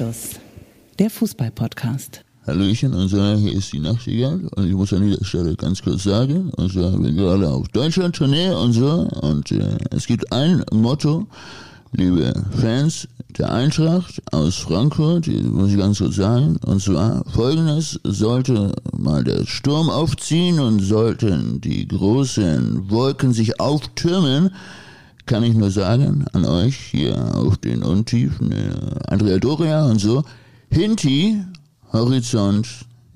Anstoß, der Fußball-Podcast. Hallöchen, und so, hier ist die Nachtigall und ich muss an dieser Stelle ganz kurz sagen, und so, wir gerade auf Deutschland-Tournee und so und äh, es gibt ein Motto, liebe Fans der Eintracht aus Frankfurt, muss ich ganz kurz sagen, und zwar folgendes, sollte mal der Sturm aufziehen und sollten die großen Wolken sich auftürmen, kann ich nur sagen an euch hier auf den Untiefen, äh, Andrea Doria und so, Hinti, Horizont,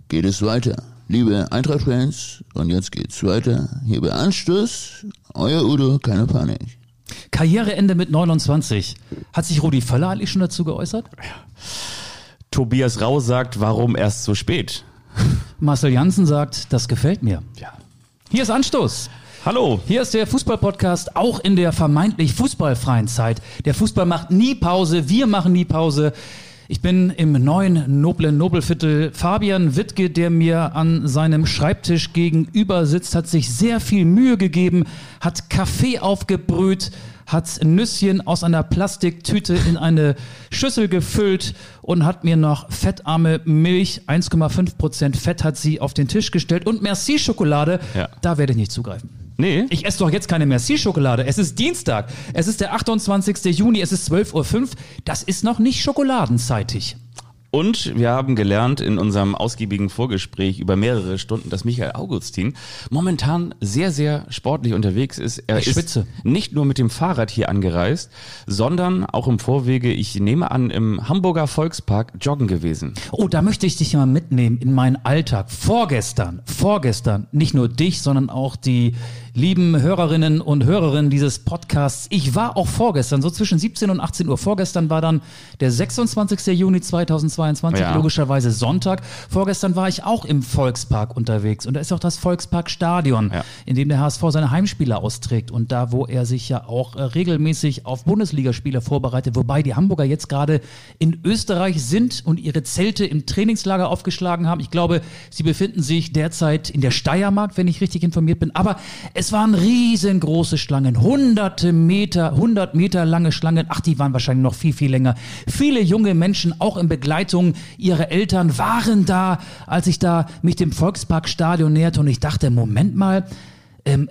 geht es weiter. Liebe Eintracht-Fans, und jetzt geht's weiter. Hier bei Anstoß, euer Udo, keine Panik. Karriereende mit 29. Hat sich Rudi Völler eigentlich schon dazu geäußert? Tobias Rau sagt, warum erst so spät? Marcel Janssen sagt, das gefällt mir. Ja. Hier ist Anstoß. Hallo. Hier ist der Fußballpodcast, auch in der vermeintlich fußballfreien Zeit. Der Fußball macht nie Pause, wir machen nie Pause. Ich bin im neuen noblen Nobelviertel. Fabian Wittke, der mir an seinem Schreibtisch gegenüber sitzt, hat sich sehr viel Mühe gegeben, hat Kaffee aufgebrüht, hat Nüsschen aus einer Plastiktüte in eine Schüssel gefüllt und hat mir noch fettarme Milch, 1,5 Prozent Fett hat sie auf den Tisch gestellt und Merci-Schokolade. Ja. Da werde ich nicht zugreifen. Nee. Ich esse doch jetzt keine Merci-Schokolade. Es ist Dienstag. Es ist der 28. Juni. Es ist 12.05 Uhr. Das ist noch nicht schokoladenzeitig. Und wir haben gelernt in unserem ausgiebigen Vorgespräch über mehrere Stunden, dass Michael Augustin momentan sehr, sehr sportlich unterwegs ist. Er Ich ist schwitze. nicht nur mit dem Fahrrad hier angereist, sondern auch im Vorwege, ich nehme an, im Hamburger Volkspark joggen gewesen. Oh, da möchte ich dich mal mitnehmen in meinen Alltag. Vorgestern, vorgestern, nicht nur dich, sondern auch die lieben Hörerinnen und Hörerinnen dieses Podcasts. Ich war auch vorgestern, so zwischen 17 und 18 Uhr. Vorgestern war dann der 26. Juni 2022, Ja. logischerweise Sonntag. Vorgestern war ich auch im Volkspark unterwegs und da ist auch das Volksparkstadion, Ja. in dem der HSV seine Heimspiele austrägt und da, wo er sich ja auch äh, regelmäßig auf Bundesligaspiele vorbereitet, wobei die Hamburger jetzt gerade in Österreich sind und ihre Zelte im Trainingslager aufgeschlagen haben. Ich glaube, sie befinden sich derzeit in der Steiermark, wenn ich richtig informiert bin, aber es waren riesengroße Schlangen, hunderte Meter, hundert Meter lange Schlangen, ach, die waren wahrscheinlich noch viel, viel länger. Viele junge Menschen, auch in Begleitung ihrer Eltern, waren da, als ich da mich dem Volksparkstadion näherte und ich dachte, Moment mal, ähm,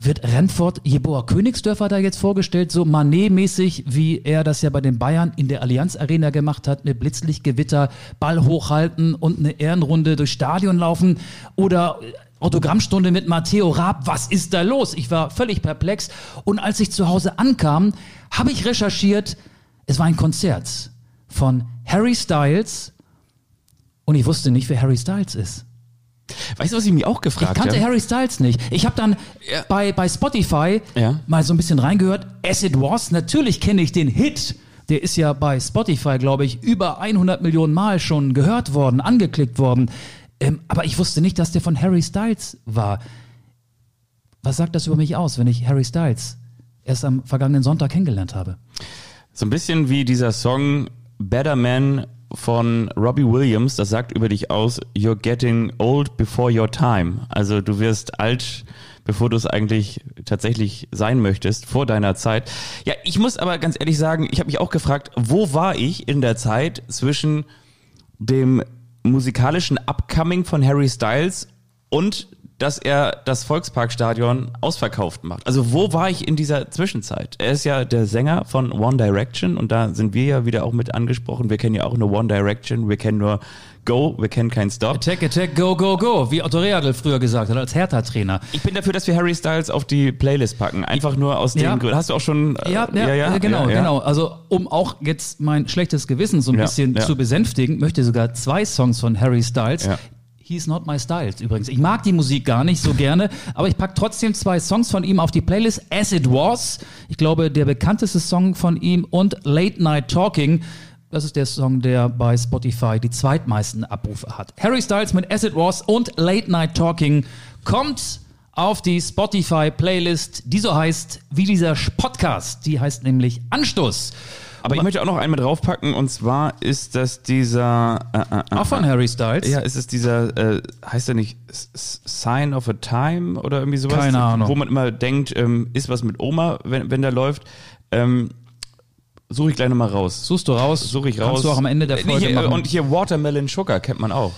wird Renford Jeboa Königsdörfer da jetzt vorgestellt, so Manet-mäßig, wie er das ja bei den Bayern in der Allianz Arena gemacht hat, mit Blitzlichtgewitter, Ball hochhalten und eine Ehrenrunde durchs Stadion laufen. Oder äh, Autogrammstunde mit Matteo Raab, was ist da los? Ich war völlig perplex. Und als ich zu Hause ankam, habe ich recherchiert, es war ein Konzert von Harry Styles und ich wusste nicht, wer Harry Styles ist. Weißt du, was ich mich auch gefragt Ich kannte habe? Harry Styles nicht. Ich habe dann Ja. bei, bei Spotify Ja. mal so ein bisschen reingehört. As It Was, natürlich kenne ich den Hit. Der ist ja bei Spotify, glaube ich, über 100 Millionen Mal schon gehört worden, angeklickt worden. Ähm, aber ich wusste nicht, dass der von Harry Styles war. Was sagt das über mich aus, wenn ich Harry Styles erst am vergangenen Sonntag kennengelernt habe? So ein bisschen wie dieser Song Better Man von Robbie Williams, das sagt über dich aus, you're getting old before your time. Also du wirst alt, bevor du es eigentlich tatsächlich sein möchtest, vor deiner Zeit. Ja, ich muss aber ganz ehrlich sagen, ich habe mich auch gefragt, wo war ich in der Zeit zwischen dem musikalischen Upcoming von Harry Styles und dass er das Volksparkstadion ausverkauft macht. Also wo war ich in dieser Zwischenzeit? Er ist ja der Sänger von One Direction und da sind wir ja wieder auch mit angesprochen. Wir kennen ja auch nur One Direction, wir kennen nur Go, wir kennen kein Stop. Attack, attack, go, go, go, wie Otto Reagel früher gesagt hat, als Hertha-Trainer. Ich bin dafür, dass wir Harry Styles auf die Playlist packen. Einfach nur aus Ja. den Gründen. Hast du auch schon... äh, Ja, ja, äh, genau, ja, ja. genau. Also um auch jetzt mein schlechtes Gewissen so ein Ja, bisschen ja. zu besänftigen, möchte ich sogar zwei Songs von Harry Styles. He's not my styles übrigens. Ich mag die Musik gar nicht so gerne, aber ich pack trotzdem zwei Songs von ihm auf die Playlist. As It Was, ich glaube der bekannteste Song von ihm und Late Night Talking. Das ist der Song, der bei Spotify die zweitmeisten Abrufe hat. Harry Styles mit As It Was und Late Night Talking kommt auf die Spotify-Playlist, die so heißt wie dieser Podcast. Die heißt nämlich Anstoß. Aber ich möchte auch noch einen mit draufpacken und zwar ist das dieser... Äh, äh, äh, Auch von Harry Styles. Ja, ist es dieser, äh, heißt der nicht Sign of a Time oder irgendwie sowas? Keine Ahnung. Wo man immer denkt, ähm, ist was mit Oma, wenn, wenn der läuft. Ähm, Suche ich gleich nochmal raus. Suchst du raus? Suche ich Kannst raus. du auch am Ende der Äh, Folge hier, machen. Und hier Watermelon Sugar kennt man auch.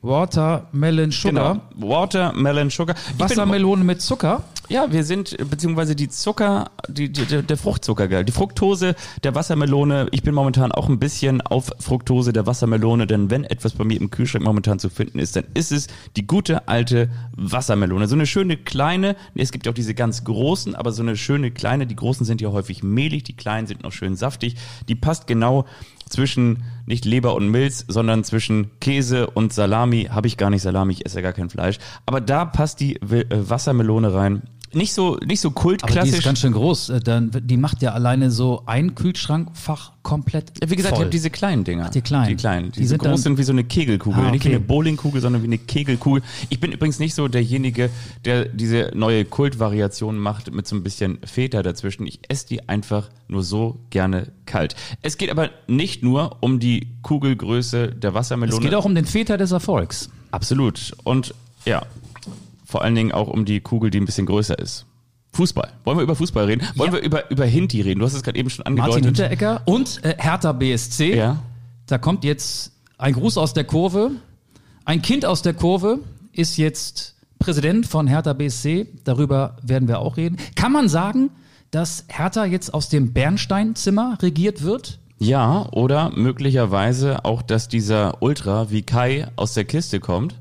Watermelon Sugar. Genau. Watermelon Sugar. Ich bin- Wassermelone mit Zucker. Ja, wir sind, beziehungsweise die Zucker, die, die, der der Fruchtzucker, gell? die Fructose der Wassermelone. Ich bin momentan auch ein bisschen auf Fructose der Wassermelone, denn wenn etwas bei mir im Kühlschrank momentan zu finden ist, dann ist es die gute alte Wassermelone. So eine schöne kleine, es gibt ja auch diese ganz großen, aber so eine schöne kleine, die großen sind ja häufig mehlig, die kleinen sind noch schön saftig. Die passt genau zwischen nicht Leber und Milz, sondern zwischen Käse und Salami. Habe ich gar nicht Salami, ich esse ja gar kein Fleisch. Aber da passt die äh, Wassermelone rein. Nicht so, nicht so Aber die kultklassisch. ist ganz schön groß. Äh, Dann, die macht ja alleine so ein Kühlschrankfach komplett. Wie gesagt, ich voll. habe diese kleinen Dinger. die kleinen. Die kleinen. Die Die, sind groß dann- sind wie so eine Kegelkugel. Ah, Nicht wie okay. eine Bowlingkugel, sondern wie eine Kegelkugel. Ich bin übrigens nicht so derjenige, der diese neue Kultvariation macht mit so ein bisschen Feta dazwischen. Ich esse die einfach nur so gerne kalt. Es geht aber nicht nur um die Kugelgröße der Wassermelone. Es geht auch um den Väter des Erfolgs. Absolut. Und ja, vor allen Dingen auch um die Kugel, die ein bisschen größer ist. Fußball. Wollen wir über Fußball reden? Wollen Ja. wir über, über Hinti reden? Du hast es gerade eben schon angedeutet. Martin Hinteregger und äh, Hertha BSC. Ja. Da kommt jetzt ein Gruß aus der Kurve. Ein Kind aus der Kurve ist jetzt Präsident von Hertha BSC. Darüber werden wir auch reden. Kann man sagen, dass Hertha jetzt aus dem Bernsteinzimmer regiert wird? Ja, oder möglicherweise auch, dass dieser Ultra wie Kai aus der Kiste kommt.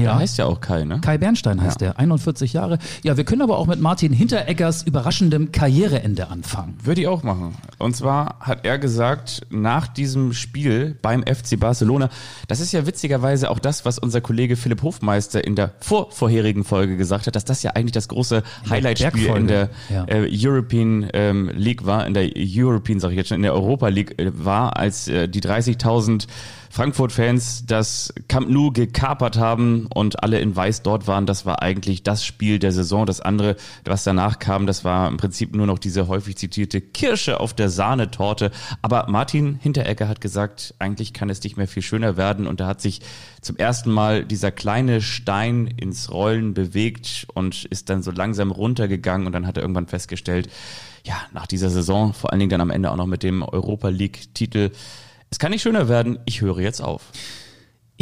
Ja. Der heißt ja auch Kai, ne? Kai Bernstein heißt er, 41 Jahre. Ja, wir können aber auch mit Martin Hintereggers überraschendem Karriereende anfangen. Würde ich auch machen. Und zwar hat er gesagt, nach diesem Spiel beim FC Barcelona, das ist ja witzigerweise auch das, was unser Kollege Philipp Hofmeister in der vorvorherigen Folge gesagt hat, dass das ja eigentlich das große Highlight-Spiel in der Bergfolge, äh, European ähm, League war, in der European, sage ich jetzt schon, in der Europa League äh, war, als äh, die 30.000 Frankfurt-Fans das Camp Nou gekapert haben und alle in Weiß dort waren. Das war eigentlich das Spiel der Saison. Das andere, was danach kam, das war im Prinzip nur noch diese häufig zitierte Kirsche auf der Sahnetorte. Aber Martin Hinteregger hat gesagt, eigentlich kann es nicht mehr viel schöner werden. Und da hat sich zum ersten Mal dieser kleine Stein ins Rollen bewegt und ist dann so langsam runtergegangen. Und dann hat er irgendwann festgestellt, ja, nach dieser Saison, vor allen Dingen dann am Ende auch noch mit dem Europa League-Titel, es kann nicht schöner werden, ich höre jetzt auf.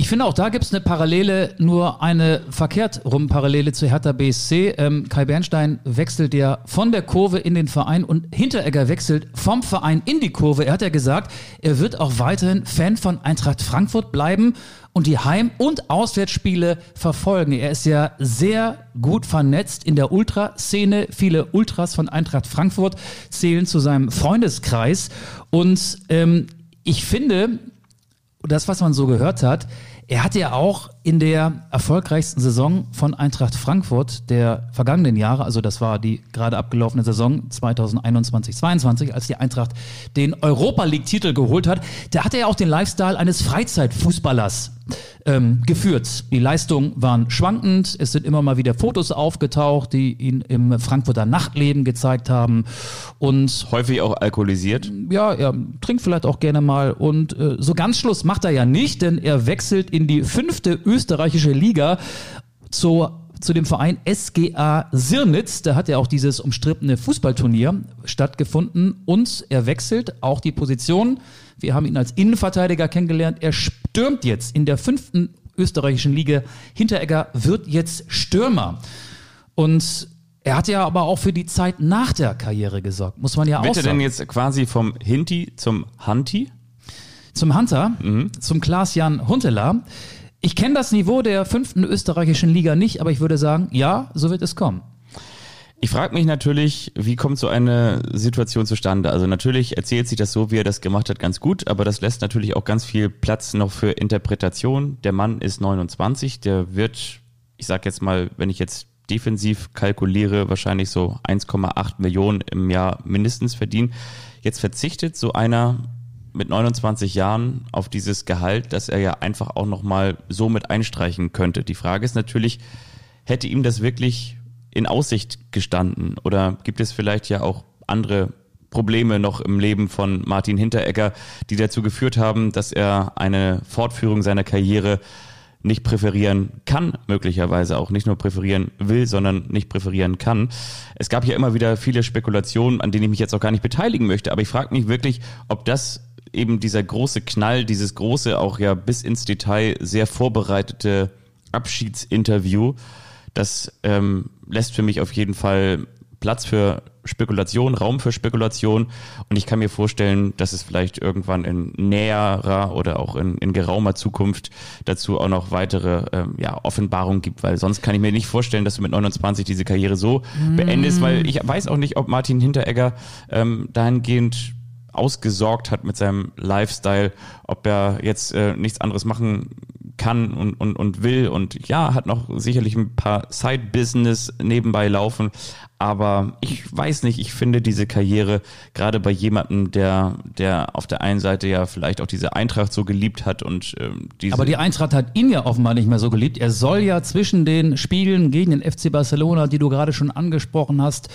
Ich finde auch da gibt es eine Parallele, nur eine verkehrt rum Parallele zu Hertha BSC. Ähm, Kai Bernstein wechselt ja von der Kurve in den Verein und Hinteregger wechselt vom Verein in die Kurve. Er hat ja gesagt, er wird auch weiterhin Fan von Eintracht Frankfurt bleiben und die Heim- und Auswärtsspiele verfolgen. Er ist ja sehr gut vernetzt in der Ultraszene. Viele Ultras von Eintracht Frankfurt zählen zu seinem Freundeskreis und ähm, ich finde, das, was man so gehört hat, er hatte ja auch in der erfolgreichsten Saison von Eintracht Frankfurt der vergangenen Jahre, also das war die gerade abgelaufene Saison 2021-22, als die Eintracht den Europa League-Titel geholt hat, da hatte er auch den Lifestyle eines Freizeitfußballers ähm, geführt. Die Leistungen waren schwankend, es sind immer mal wieder Fotos aufgetaucht, die ihn im Frankfurter Nachtleben gezeigt haben und Häufig auch alkoholisiert. ja, er trinkt vielleicht auch gerne mal und äh, so ganz Schluss macht er ja nicht, denn er wechselt in die fünfte österreichische Liga zur zu dem Verein SGA Sirnitz. Da hat ja auch dieses umstrittene Fußballturnier stattgefunden und er wechselt auch die Position. Wir haben ihn als Innenverteidiger kennengelernt. Er stürmt jetzt in der fünften österreichischen Liga. Hinteregger wird jetzt Stürmer. Und er hat ja aber auch für die Zeit nach der Karriere gesorgt, muss man ja auch Wird er sagen. denn jetzt quasi vom Hinti zum Hanti? Zum Hunter, zum Klaas-Jan Huntelaar. Ich kenne das Niveau der fünften österreichischen Liga nicht, aber ich würde sagen, ja, so wird es kommen. Ich frage mich natürlich, wie kommt so eine Situation zustande? Also natürlich erzählt sich das so, wie er das gemacht hat, ganz gut, aber das lässt natürlich auch ganz viel Platz noch für Interpretation. Der Mann ist 29, der wird, ich sag jetzt mal, wenn ich jetzt defensiv kalkuliere, wahrscheinlich so 1,8 Millionen im Jahr mindestens verdienen. Jetzt verzichtet so einer mit 29 Jahren auf dieses Gehalt, dass er ja einfach auch nochmal so mit einstreichen könnte. Die Frage ist natürlich, hätte ihm das wirklich in Aussicht gestanden? Oder gibt es vielleicht ja auch andere Probleme noch im Leben von Martin Hinteregger, die dazu geführt haben, dass er eine Fortführung seiner Karriere nicht präferieren kann, möglicherweise auch nicht nur präferieren will, sondern nicht präferieren kann. Es gab ja immer wieder viele Spekulationen, an denen ich mich jetzt auch gar nicht beteiligen möchte, aber ich frage mich wirklich, ob das eben dieser große Knall, dieses große, auch ja bis ins Detail sehr vorbereitete Abschiedsinterview, das ähm, lässt für mich auf jeden Fall Platz für Spekulation, Raum für Spekulation. Und ich kann mir vorstellen, dass es vielleicht irgendwann in näherer oder auch in, in geraumer Zukunft dazu auch noch weitere ähm, ja, Offenbarungen gibt, weil sonst kann ich mir nicht vorstellen, dass du mit 29 diese Karriere so mm. beendest, weil ich weiß auch nicht, ob Martin Hinteregger ähm, dahingehend ausgesorgt hat mit seinem Lifestyle, ob er jetzt äh, nichts anderes machen kann und, und, und will. Und ja, hat noch sicherlich ein paar Side-Business nebenbei laufen, aber ich weiß nicht, ich finde diese Karriere gerade bei jemandem, der, der auf der einen Seite ja vielleicht auch diese Eintracht so geliebt hat und ähm, diese. Aber die Eintracht hat ihn ja offenbar nicht mehr so geliebt. Er soll ja zwischen den Spielen gegen den FC Barcelona, die du gerade schon angesprochen hast,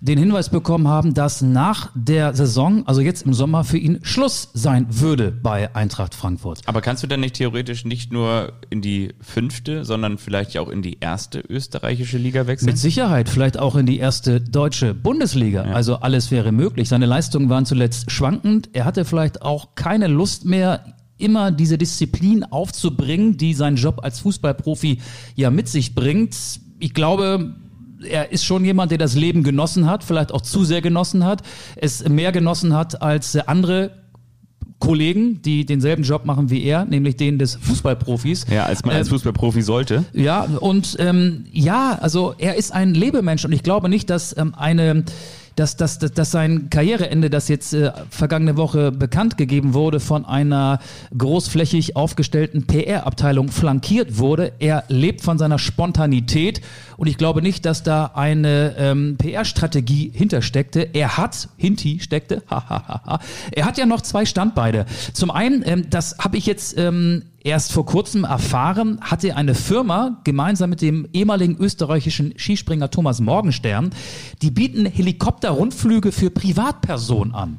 den Hinweis bekommen haben, dass nach der Saison, also jetzt im Sommer, für ihn Schluss sein würde bei Eintracht Frankfurt. Aber kannst du denn nicht theoretisch nicht nur in die fünfte, sondern vielleicht auch in die erste österreichische Liga wechseln? Mit Sicherheit, vielleicht auch in die erste deutsche Bundesliga. Ja. Also alles wäre möglich. Seine Leistungen waren zuletzt schwankend. Er hatte vielleicht auch keine Lust mehr, immer diese Disziplin aufzubringen, die sein Job als Fußballprofi ja mit sich bringt. Ich glaube, er ist schon jemand, der das Leben genossen hat, vielleicht auch zu sehr genossen hat, es mehr genossen hat als andere Kollegen, die denselben Job machen wie er, nämlich den des Fußballprofis. Ja, als man als ähm, Fußballprofi sollte. Ja, und ähm, ja, also er ist ein Lebemensch und ich glaube nicht, dass ähm, eine dass, dass, dass, dass sein Karriereende, das jetzt äh, vergangene Woche bekannt gegeben wurde, von einer großflächig aufgestellten PR-Abteilung flankiert wurde. Er lebt von seiner Spontanität und ich glaube nicht, dass da eine ähm, PR-Strategie hintersteckte. Er hat, Hinti steckte, er hat ja noch zwei Standbeine. Zum einen, ähm, das habe ich jetzt ähm, erst vor kurzem erfahren, hatte eine Firma gemeinsam mit dem ehemaligen österreichischen Skispringer Thomas Morgenstern, die bieten Helikopterrundflüge für Privatpersonen an.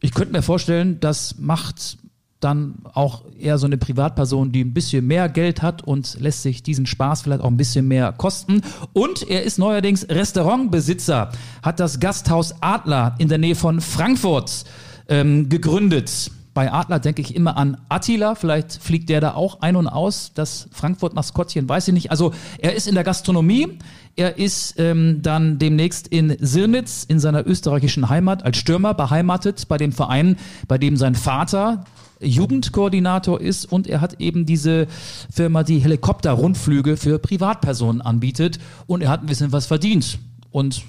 Ich könnte mir vorstellen, das macht dann auch eher so eine Privatperson, die ein bisschen mehr Geld hat und lässt sich diesen Spaß vielleicht auch ein bisschen mehr kosten. Und er ist neuerdings Restaurantbesitzer, hat das Gasthaus Adler in der Nähe von Frankfurt ähm, gegründet. Bei Adler denke ich immer an Attila. Vielleicht fliegt der da auch ein und aus. Das Frankfurt-Maskottchen weiß ich nicht. Also er ist in der Gastronomie. Er ist ähm, dann demnächst in Sirnitz in seiner österreichischen Heimat als Stürmer beheimatet bei dem Verein, bei dem sein Vater Jugendkoordinator ist und er hat eben diese Firma, die Helikopterrundflüge für Privatpersonen anbietet und er hat ein bisschen was verdient. Und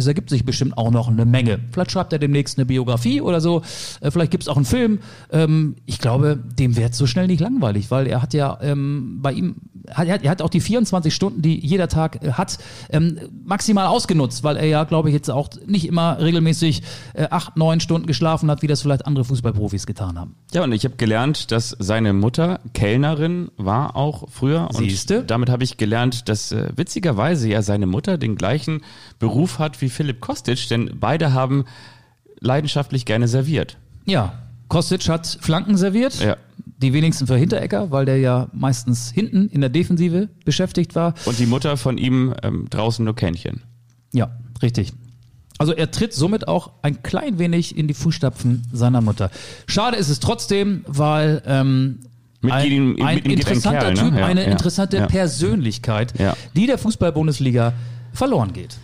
es ergibt sich bestimmt auch noch eine Menge. Vielleicht schreibt er demnächst eine Biografie oder so. Äh, vielleicht gibt es auch einen Film. Ähm, ich glaube, dem wird so schnell nicht langweilig, weil er hat ja ähm, bei ihm, er hat auch die 24 Stunden, die jeder Tag äh, hat, ähm, maximal ausgenutzt, weil er ja, glaube ich, jetzt auch nicht immer regelmäßig äh, acht, neun Stunden geschlafen hat, wie das vielleicht andere Fußballprofis getan haben. Ja, und ich habe gelernt, dass seine Mutter Kellnerin war auch früher. Siehste? Und damit habe ich gelernt, dass witzigerweise ja seine Mutter den gleichen Beruf hat wie Philipp Kostic, denn beide haben leidenschaftlich gerne serviert. Ja, Kostic hat Flanken serviert. Ja. Die wenigsten für Hinterecker, weil der ja meistens hinten in der Defensive beschäftigt war. Und die Mutter von ihm ähm, draußen nur Kännchen. Ja, richtig. Also er tritt somit auch ein klein wenig in die Fußstapfen seiner Mutter. Schade ist es trotzdem, weil ähm, mit ein, ihm, ein interessanter ne? Typ, ja, eine ja, interessante. Persönlichkeit, die der Fußball-Bundesliga verloren geht.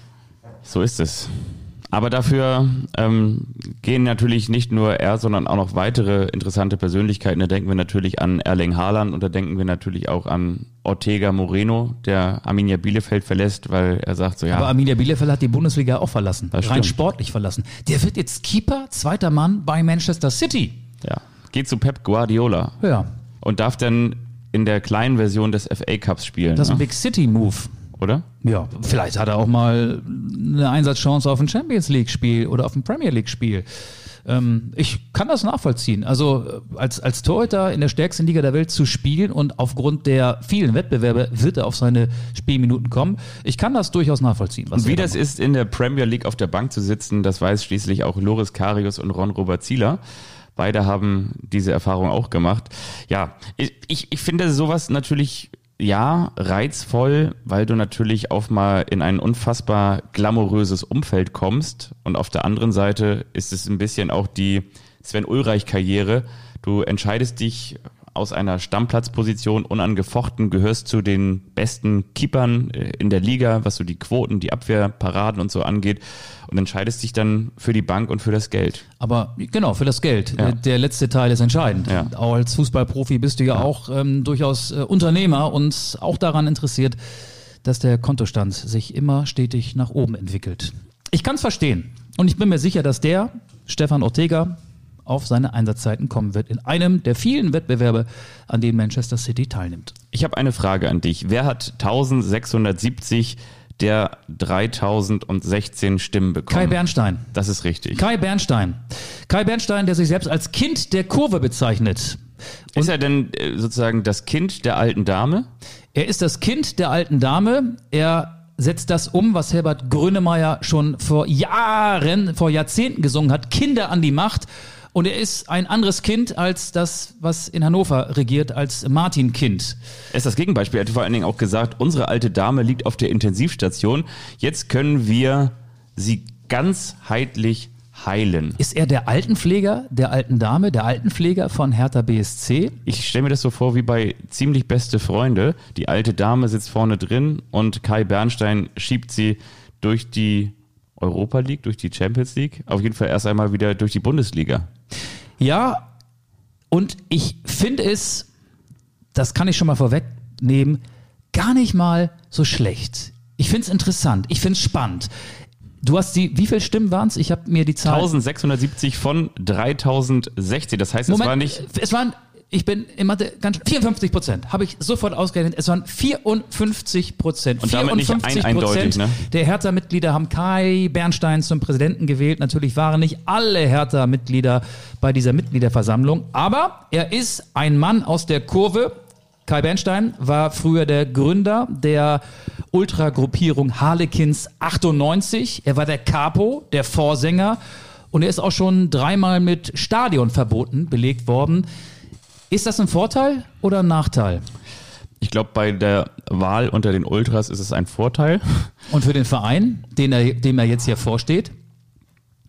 So ist es. Aber dafür ähm, gehen natürlich nicht nur er, sondern auch noch weitere interessante Persönlichkeiten. Da denken wir natürlich an Erling Haaland und da denken wir natürlich auch an Ortega Moreno, der Arminia Bielefeld verlässt, weil er sagt so, ja. Aber Arminia Bielefeld hat die Bundesliga auch verlassen. Rein stimmt. sportlich verlassen. Der wird jetzt Keeper, zweiter Mann bei Manchester City. Ja. Geht zu Pep Guardiola. Ja. Und darf dann in der kleinen Version des FA Cups spielen. Das ist ein ne? Big City Move. Oder? Ja, vielleicht hat er auch mal eine Einsatzchance auf ein Champions League-Spiel oder auf ein Premier League-Spiel. Ähm, ich kann das nachvollziehen. Also äh, als, als Torhüter in der stärksten Liga der Welt zu spielen und aufgrund der vielen Wettbewerbe wird er auf seine Spielminuten kommen. Ich kann das durchaus nachvollziehen. Und wie da das macht. ist, in der Premier League auf der Bank zu sitzen, das weiß schließlich auch Loris Karius und Ron Robert Zieler. Beide haben diese Erfahrung auch gemacht. Ja, ich, ich, ich finde sowas natürlich ja, reizvoll, weil du natürlich auch mal in ein unfassbar glamouröses Umfeld kommst. Und auf der anderen Seite ist es ein bisschen auch die Sven Ulreich-Karriere. Du entscheidest dich aus einer Stammplatzposition unangefochten, gehörst zu den besten Keepern äh, in der Liga, was so die Quoten, die Abwehrparaden und so angeht und entscheidest dich dann für die Bank und für das Geld. Aber genau, für das Geld. Ja. Der letzte Teil ist entscheidend. Ja. Auch als Fußballprofi bist du ja, auch ähm, durchaus äh, Unternehmer und auch daran interessiert, dass der Kontostand sich immer stetig nach oben entwickelt. Ich kann es verstehen. Und ich bin mir sicher, dass der, Stefan Ortega, auf seine Einsatzzeiten kommen wird in einem der vielen Wettbewerbe, an denen Manchester City teilnimmt. Ich habe eine Frage an dich. Wer hat 1670 der 3016 Stimmen bekommen? Kai Bernstein. Das ist richtig. Kai Bernstein. Kai Bernstein, der sich selbst als Kind der Kurve bezeichnet. ist er denn äh, sozusagen das Kind der alten Dame? Er ist das Kind der alten Dame. Er setzt das um, was Herbert Grönemeyer schon vor Jahren, vor Jahrzehnten gesungen hat. Kinder an die Macht. Und er ist ein anderes Kind als das, was in Hannover regiert, als Martin Kind. Er ist das Gegenbeispiel. Er hat vor allen Dingen auch gesagt, unsere alte Dame liegt auf der Intensivstation. Jetzt können wir sie ganzheitlich heilen. Ist er der Altenpfleger der alten Dame, der Altenpfleger von Hertha BSC? Ich stelle mir das so vor wie bei ziemlich beste Freunde. Die alte Dame sitzt vorne drin und Kai Bernstein schiebt sie durch die Europa League, durch die Champions League, auf jeden Fall erst einmal wieder durch die Bundesliga. Ja, und ich finde es, das kann ich schon mal vorwegnehmen, gar nicht mal so schlecht. Ich finde es interessant, ich finde es spannend. Du hast die, wie viele Stimmen waren es? Ich habe mir die Zahl. 1670 von 3016. Das heißt, es war nicht. Es waren, ich bin in Mathe ganz 54 Prozent. Habe ich sofort ausgerechnet. Es waren 54 Prozent. Und damit nicht ein- eindeutig, ne? der Hertha-Mitglieder haben Kai Bernstein zum Präsidenten gewählt. Natürlich waren nicht alle Hertha-Mitglieder bei dieser Mitgliederversammlung. Aber er ist ein Mann aus der Kurve. Kai Bernstein war früher der Gründer der Ultragruppierung Harlequins 98. Er war der Capo, der Vorsänger. Und er ist auch schon dreimal mit Stadionverboten belegt worden. Ist das ein Vorteil oder ein Nachteil? Ich glaube, bei der Wahl unter den Ultras ist es ein Vorteil. Und für den Verein, den er, dem er jetzt hier vorsteht?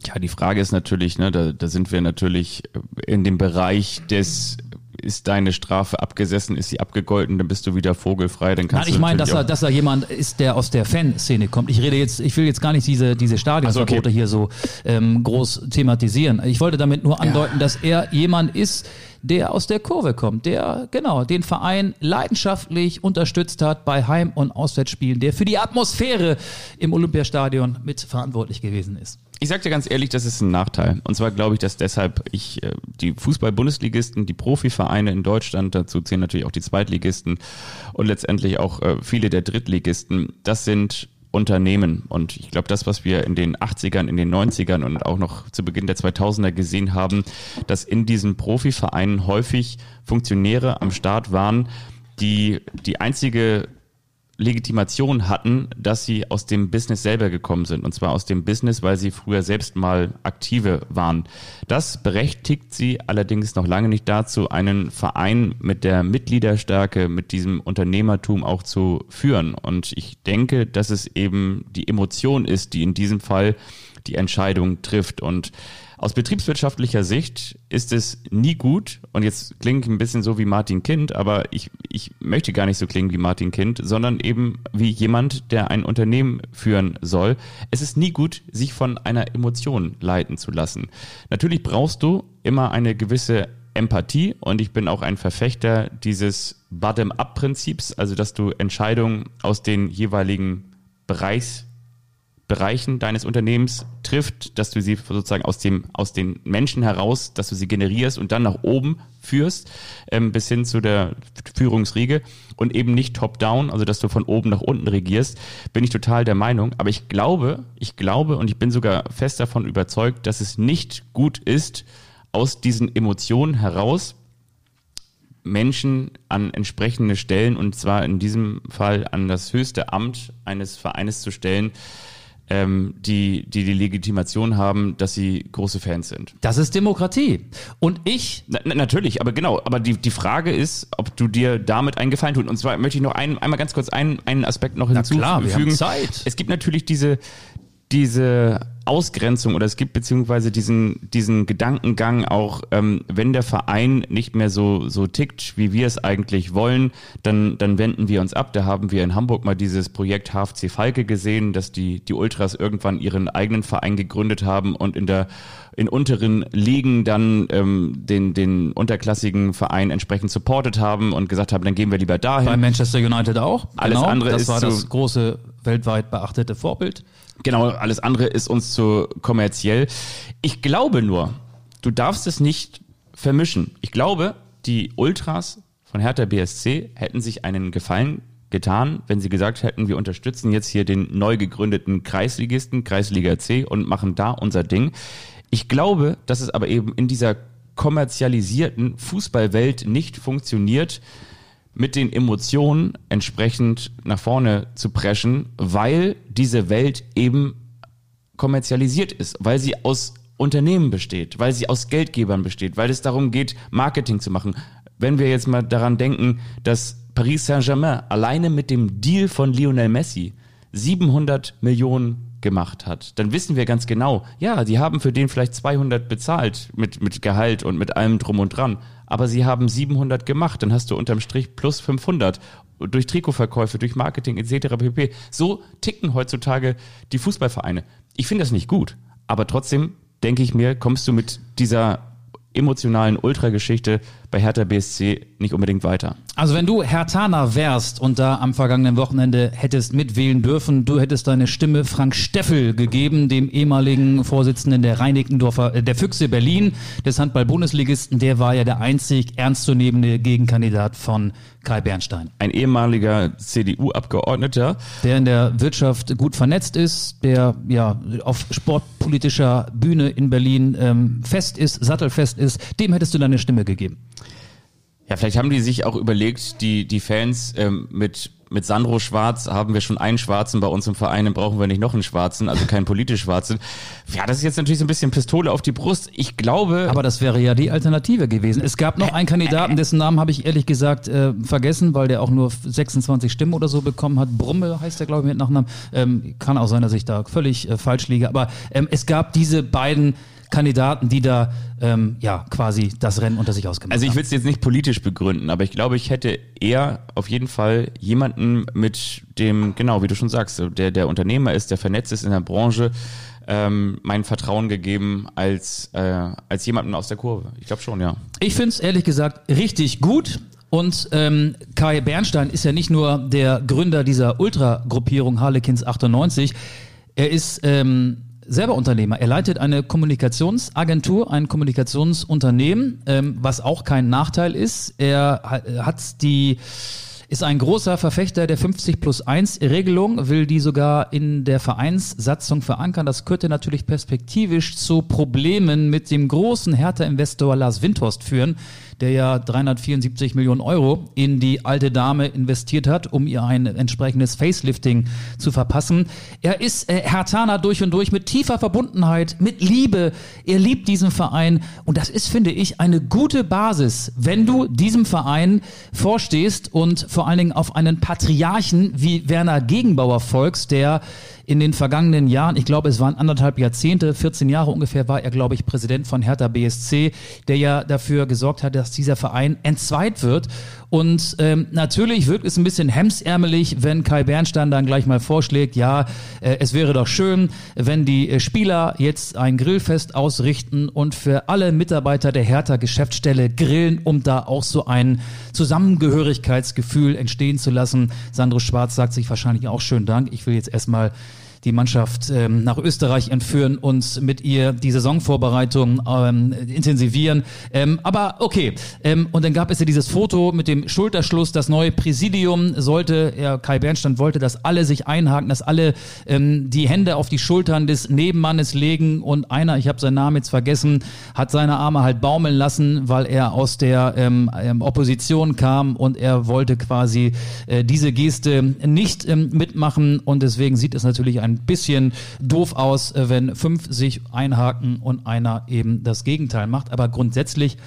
Ja, die Frage ist natürlich, ne, da, da sind wir natürlich in dem Bereich des ist deine Strafe abgesessen, ist sie abgegolten, dann bist du wieder vogelfrei, dann kannst Nein, ich meine, dass er, dass er jemand ist, der aus der Fanszene kommt. Ich rede jetzt, ich will jetzt gar nicht diese, diese Stadionverbote Also, okay. hier so ähm, groß thematisieren. Ich wollte damit nur andeuten, dass er jemand ist, der aus der Kurve kommt, der genau den Verein leidenschaftlich unterstützt hat bei Heim- und Auswärtsspielen, der für die Atmosphäre im Olympiastadion mit verantwortlich gewesen ist. Ich sag dir ganz ehrlich, das ist ein Nachteil. Und zwar glaube ich, dass deshalb ich äh, die Fußball-Bundesligisten, die Profivereine in Deutschland, dazu zählen natürlich auch die Zweitligisten und letztendlich auch äh, viele der Drittligisten, das sind Unternehmen. Und ich glaube, das, was wir in den 80ern, in den 90ern und auch noch zu Beginn der 2000er gesehen haben, dass in diesen Profivereinen häufig Funktionäre am Start waren, die die einzige Legitimation hatten, dass sie aus dem Business selber gekommen sind. Und zwar aus dem Business, weil sie früher selbst mal aktive waren. Das berechtigt sie allerdings noch lange nicht dazu, einen Verein mit der Mitgliederstärke, mit diesem Unternehmertum auch zu führen. Und ich denke, dass es eben die Emotion ist, die in diesem Fall die Entscheidung trifft. Und aus betriebswirtschaftlicher Sicht ist es nie gut, und jetzt klinge ich ein bisschen so wie Martin Kind, aber ich, ich möchte gar nicht so klingen wie Martin Kind, sondern eben wie jemand, der ein Unternehmen führen soll. Es ist nie gut, sich von einer Emotion leiten zu lassen. Natürlich brauchst du immer eine gewisse Empathie und ich bin auch ein Verfechter dieses Bottom-up-Prinzips, also dass du Entscheidungen aus den jeweiligen Bereichs Bereichen deines Unternehmens trifft, dass du sie sozusagen aus dem aus den Menschen heraus, dass du sie generierst und dann nach oben führst ähm, bis hin zu der Führungsriege und eben nicht top down, also dass du von oben nach unten regierst, bin ich total der Meinung. Aber ich glaube, ich glaube und ich bin sogar fest davon überzeugt, dass es nicht gut ist, aus diesen Emotionen heraus Menschen an entsprechende Stellen und zwar in diesem Fall an das höchste Amt eines Vereines zu stellen, ähm, die, die die Legitimation haben, dass sie große Fans sind. Das ist Demokratie. Und ich. Na, natürlich, aber genau. Aber die, die Frage ist, ob du dir damit einen Gefallen tut. Und zwar möchte ich noch ein, einmal ganz kurz einen, einen Aspekt noch hinzufügen. klar, wir haben Zeit. Es gibt natürlich diese, diese Ausgrenzung oder es gibt beziehungsweise diesen, diesen Gedankengang auch, ähm, wenn der Verein nicht mehr so, so tickt, wie wir es eigentlich wollen, dann, dann wenden wir uns ab. Da haben wir in Hamburg mal dieses Projekt HFC Falke gesehen, dass die, die Ultras irgendwann ihren eigenen Verein gegründet haben und in der in unteren Ligen dann ähm, den, den unterklassigen Verein entsprechend supportet haben und gesagt haben, dann gehen wir lieber dahin. Bei Manchester United auch. Alles genau, andere das ist war so, das große weltweit beachtete Vorbild. Genau, alles andere ist uns zu kommerziell. Ich glaube nur, du darfst es nicht vermischen. Ich glaube, die Ultras von Hertha BSC hätten sich einen Gefallen getan, wenn sie gesagt hätten, wir unterstützen jetzt hier den neu gegründeten Kreisligisten, Kreisliga C und machen da unser Ding. Ich glaube, dass es aber eben in dieser kommerzialisierten Fußballwelt nicht funktioniert, mit den Emotionen entsprechend nach vorne zu preschen, weil diese Welt eben kommerzialisiert ist, weil sie aus Unternehmen besteht, weil sie aus Geldgebern besteht, weil es darum geht, Marketing zu machen. Wenn wir jetzt mal daran denken, dass Paris Saint-Germain alleine mit dem Deal von Lionel Messi 700 Millionen gemacht hat, dann wissen wir ganz genau, ja, die haben für den vielleicht 200 bezahlt mit, mit Gehalt und mit allem drum und dran, aber sie haben 700 gemacht, dann hast du unterm Strich plus 500 durch Trikotverkäufe, durch Marketing etc. pp. So ticken heutzutage die Fußballvereine. Ich finde das nicht gut, aber trotzdem denke ich mir, kommst du mit dieser emotionalen Ultrageschichte bei Hertha BSC nicht unbedingt weiter. Also wenn du Hertaner wärst und da am vergangenen Wochenende hättest mitwählen dürfen, du hättest deine Stimme Frank Steffel gegeben, dem ehemaligen Vorsitzenden der Reinickendorfer, äh, der Füchse Berlin, des Handball-Bundesligisten, der war ja der einzig ernstzunehmende Gegenkandidat von Kai Bernstein. Ein ehemaliger CDU-Abgeordneter. Der in der Wirtschaft gut vernetzt ist, der ja auf sportpolitischer Bühne in Berlin ähm, fest ist, sattelfest ist, dem hättest du deine Stimme gegeben. Ja, vielleicht haben die sich auch überlegt, die, die Fans ähm, mit, mit Sandro Schwarz haben wir schon einen Schwarzen bei uns im Verein, dann brauchen wir nicht noch einen Schwarzen, also keinen politisch Schwarzen. Ja, das ist jetzt natürlich so ein bisschen Pistole auf die Brust. Ich glaube. Aber das wäre ja die Alternative gewesen. Es gab noch einen Kandidaten, dessen Namen habe ich ehrlich gesagt äh, vergessen, weil der auch nur 26 Stimmen oder so bekommen hat. Brumme heißt der, glaube ich, mit Nachnamen. Ähm, kann auch sein, dass ich da völlig äh, falsch liege. Aber ähm, es gab diese beiden Kandidaten, die da ähm, ja quasi das Rennen unter sich ausgemacht haben. Also ich will es jetzt nicht politisch begründen, aber ich glaube, ich hätte eher auf jeden Fall jemanden mit dem, genau, wie du schon sagst, der der Unternehmer ist, der vernetzt ist in der Branche, ähm, mein Vertrauen gegeben als, äh, als jemanden aus der Kurve. Ich glaube schon, ja. Ich finde es ehrlich gesagt richtig gut. Und ähm, Kai Bernstein ist ja nicht nur der Gründer dieser Ultra-Gruppierung Harlequins 98, er ist ähm, selber Unternehmer. Er leitet eine Kommunikationsagentur, ein Kommunikationsunternehmen, ähm, was auch kein Nachteil ist. Er hat die ist ein großer Verfechter der 50 plus 1 Regelung, will die sogar in der Vereinssatzung verankern. Das könnte natürlich perspektivisch zu Problemen mit dem großen Hertha-Investor Lars Windhorst führen der ja 374 Millionen Euro in die alte Dame investiert hat, um ihr ein entsprechendes Facelifting zu verpassen. Er ist äh, Hertaner durch und durch mit tiefer Verbundenheit, mit Liebe. Er liebt diesen Verein und das ist, finde ich, eine gute Basis, wenn du diesem Verein vorstehst und vor allen Dingen auf einen Patriarchen wie Werner Gegenbauer folgst, der in den vergangenen Jahren, ich glaube, es waren anderthalb Jahrzehnte, 14 Jahre ungefähr, war er, glaube ich, Präsident von Hertha BSC, der ja dafür gesorgt hat, dass dieser Verein entzweit wird. Und ähm, natürlich wirkt es ein bisschen hemsärmelig, wenn Kai Bernstein dann gleich mal vorschlägt, ja, äh, es wäre doch schön, wenn die äh, Spieler jetzt ein Grillfest ausrichten und für alle Mitarbeiter der Hertha Geschäftsstelle grillen, um da auch so ein Zusammengehörigkeitsgefühl entstehen zu lassen. Sandro Schwarz sagt sich wahrscheinlich auch schön Dank. Ich will jetzt erstmal die Mannschaft ähm, nach Österreich entführen und mit ihr die Saisonvorbereitung ähm, intensivieren. Ähm, aber okay, ähm, und dann gab es ja dieses Foto mit dem Schulterschluss, das neue Präsidium sollte, ja, Kai Bernstein wollte, dass alle sich einhaken, dass alle ähm, die Hände auf die Schultern des Nebenmannes legen. Und einer, ich habe seinen Namen jetzt vergessen, hat seine Arme halt baumeln lassen, weil er aus der ähm, ähm Opposition kam. Und er wollte quasi äh, diese Geste nicht ähm, mitmachen. Und deswegen sieht es natürlich ein ein bisschen doof aus, äh, wenn fünf sich einhaken und einer eben das Gegenteil macht. Aber grundsätzlich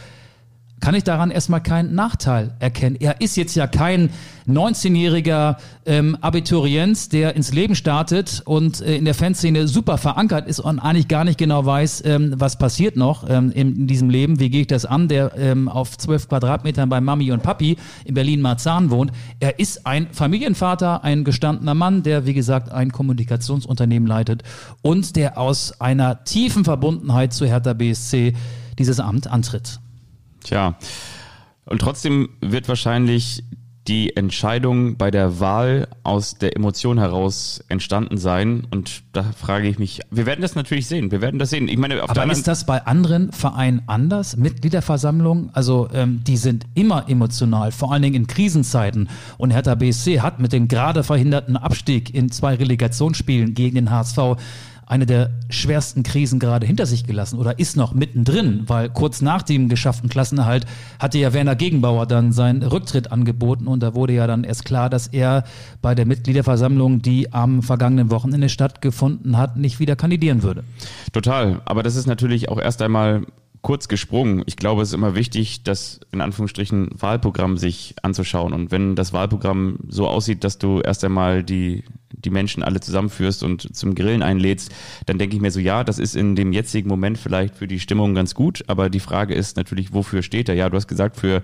kann ich daran erstmal keinen Nachteil erkennen. Er ist jetzt ja kein 19-jähriger ähm, Abiturient, der ins Leben startet und äh, in der Fanszene super verankert ist und eigentlich gar nicht genau weiß, ähm, was passiert noch ähm, in, in, diesem Leben, wie gehe ich das an, der ähm, auf 12 Quadratmetern bei Mami und Papi in Berlin-Marzahn wohnt. Er ist ein Familienvater, ein gestandener Mann, der, wie gesagt, ein Kommunikationsunternehmen leitet und der aus einer tiefen Verbundenheit zu Hertha BSC dieses Amt antritt. Tja. Und trotzdem wird wahrscheinlich die Entscheidung bei der Wahl aus der Emotion heraus entstanden sein. Und da frage ich mich, wir werden das natürlich sehen. Wir werden das sehen. Ich meine, auf Aber ist das bei anderen Vereinen anders? Mitgliederversammlungen, also ähm, die sind immer emotional, vor allen Dingen in Krisenzeiten. Und Hertha BSC hat mit dem gerade verhinderten Abstieg in zwei Relegationsspielen gegen den HSV eine der schwersten Krisen gerade hinter sich gelassen oder ist noch mittendrin, weil kurz nach dem geschafften Klassenerhalt hatte ja Werner Gegenbauer dann seinen Rücktritt angeboten und da wurde ja dann erst klar, dass er bei der Mitgliederversammlung, die am vergangenen Wochenende stattgefunden hat, nicht wieder kandidieren würde. Total, aber das ist natürlich auch erst einmal kurz gesprungen. Ich glaube, es ist immer wichtig, das in Anführungsstrichen Wahlprogramm sich anzuschauen. Und wenn das Wahlprogramm so aussieht, dass du erst einmal die die Menschen alle zusammenführst und zum Grillen einlädst, dann denke ich mir so, ja, das ist in dem jetzigen Moment vielleicht für die Stimmung ganz gut, aber die Frage ist natürlich, wofür steht er? Ja, du hast gesagt, für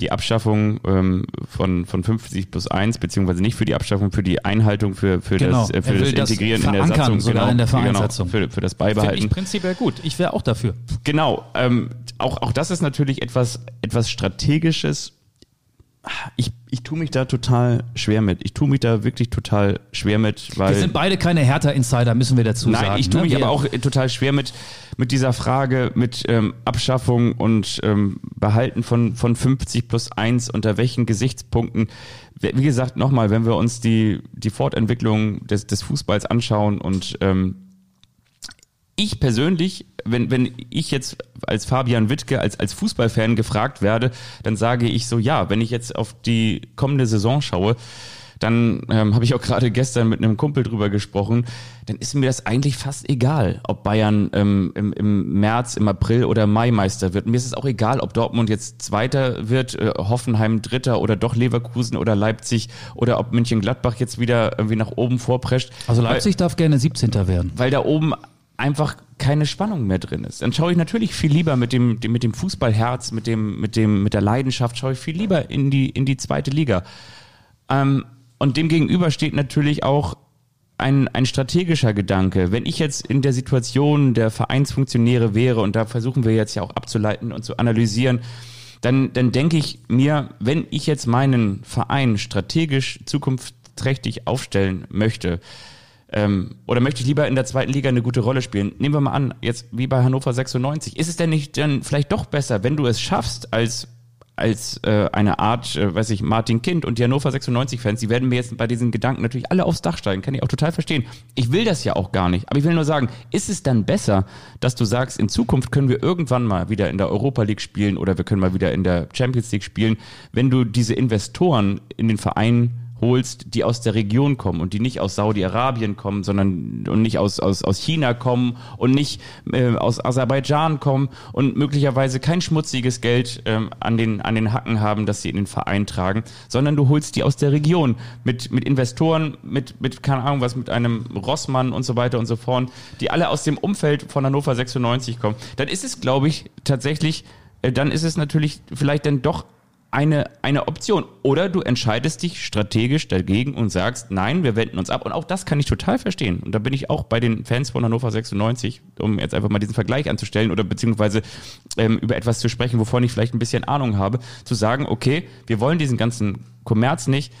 die Abschaffung ähm, von, von 50 plus 1, beziehungsweise nicht für die Abschaffung, für die Einhaltung, für, für genau. das, äh, für das Integrieren das in der Satzung. Genau, in der Vereinssatzung. Genau, für, für das Beibehalten. Finde ich prinzipiell gut. Ich wäre auch dafür. Genau. Ähm, auch, auch das ist natürlich etwas, etwas Strategisches ich, ich tue mich da total schwer mit. Ich tue mich da wirklich total schwer mit, weil. Wir sind beide keine Hertha-Insider, müssen wir dazu nein, sagen. Nein, ich tue ne? mich aber auch total schwer mit, mit dieser Frage, mit ähm, Abschaffung und ähm, Behalten von, von 50 plus 1, unter welchen Gesichtspunkten. Wie gesagt, nochmal, wenn wir uns die, die Fortentwicklung des, des Fußballs anschauen und ähm, ich persönlich, wenn, wenn ich jetzt als Fabian Wittke, als, als Fußballfan gefragt werde, dann sage ich so, ja, wenn ich jetzt auf die kommende Saison schaue, dann ähm, habe ich auch gerade gestern mit einem Kumpel drüber gesprochen, dann ist mir das eigentlich fast egal, ob Bayern ähm, im, im März, im April oder Mai Meister wird. Mir ist es auch egal, ob Dortmund jetzt Zweiter wird, äh, Hoffenheim Dritter oder doch Leverkusen oder Leipzig oder ob München Gladbach jetzt wieder irgendwie nach oben vorprescht. Also Leipzig weil, darf gerne 17. werden. Weil da oben einfach keine Spannung mehr drin ist. Dann schaue ich natürlich viel lieber mit dem, mit dem Fußballherz, mit dem, mit dem, mit der Leidenschaft, schaue ich viel lieber in die, in die zweite Liga. Ähm, und dem gegenüber steht natürlich auch ein, ein strategischer Gedanke. Wenn ich jetzt in der Situation der Vereinsfunktionäre wäre, und da versuchen wir jetzt ja auch abzuleiten und zu analysieren, dann, dann denke ich mir, wenn ich jetzt meinen Verein strategisch zukunftsträchtig aufstellen möchte, ähm, oder möchte ich lieber in der zweiten Liga eine gute Rolle spielen? Nehmen wir mal an, jetzt wie bei Hannover 96. Ist es denn nicht dann vielleicht doch besser, wenn du es schaffst, als als äh, eine Art, äh, weiß ich, Martin Kind und die Hannover 96-Fans, die werden mir jetzt bei diesen Gedanken natürlich alle aufs Dach steigen, kann ich auch total verstehen. Ich will das ja auch gar nicht, aber ich will nur sagen, ist es dann besser, dass du sagst, in Zukunft können wir irgendwann mal wieder in der Europa League spielen oder wir können mal wieder in der Champions League spielen, wenn du diese Investoren in den Vereinen holst, die aus der Region kommen und die nicht aus Saudi-Arabien kommen, sondern und nicht aus, aus, aus China kommen und nicht äh, aus Aserbaidschan kommen und möglicherweise kein schmutziges Geld ähm, an, den, an den Hacken haben, das sie in den Verein tragen, sondern du holst die aus der Region mit, mit Investoren, mit, mit, keine Ahnung was, mit einem Rossmann und so weiter und so fort, die alle aus dem Umfeld von Hannover 96 kommen. Dann ist es, glaube ich, tatsächlich, äh, dann ist es natürlich vielleicht dann doch eine, eine Option. Oder du entscheidest dich strategisch dagegen und sagst, nein, wir wenden uns ab. Und auch das kann ich total verstehen. Und da bin ich auch bei den Fans von Hannover 96, um jetzt einfach mal diesen Vergleich anzustellen oder beziehungsweise ähm, über etwas zu sprechen, wovon ich vielleicht ein bisschen Ahnung habe, zu sagen, okay, wir wollen diesen ganzen Kommerz nicht,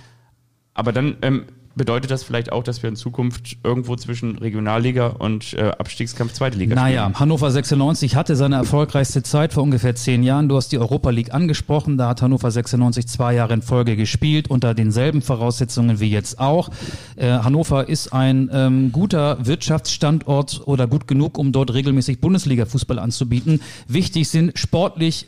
aber dann ähm, bedeutet das vielleicht auch, dass wir in Zukunft irgendwo zwischen Regionalliga und äh, Abstiegskampf Zweite Liga naja, spielen? Hannover 96 hatte seine erfolgreichste Zeit vor ungefähr zehn Jahren. Du hast die Europa League angesprochen. Da hat Hannover 96 zwei Jahre in Folge gespielt, unter denselben Voraussetzungen wie jetzt auch. Äh, Hannover ist ein ähm, guter Wirtschaftsstandort oder gut genug, um dort regelmäßig Bundesliga-Fußball anzubieten. Wichtig sind sportlich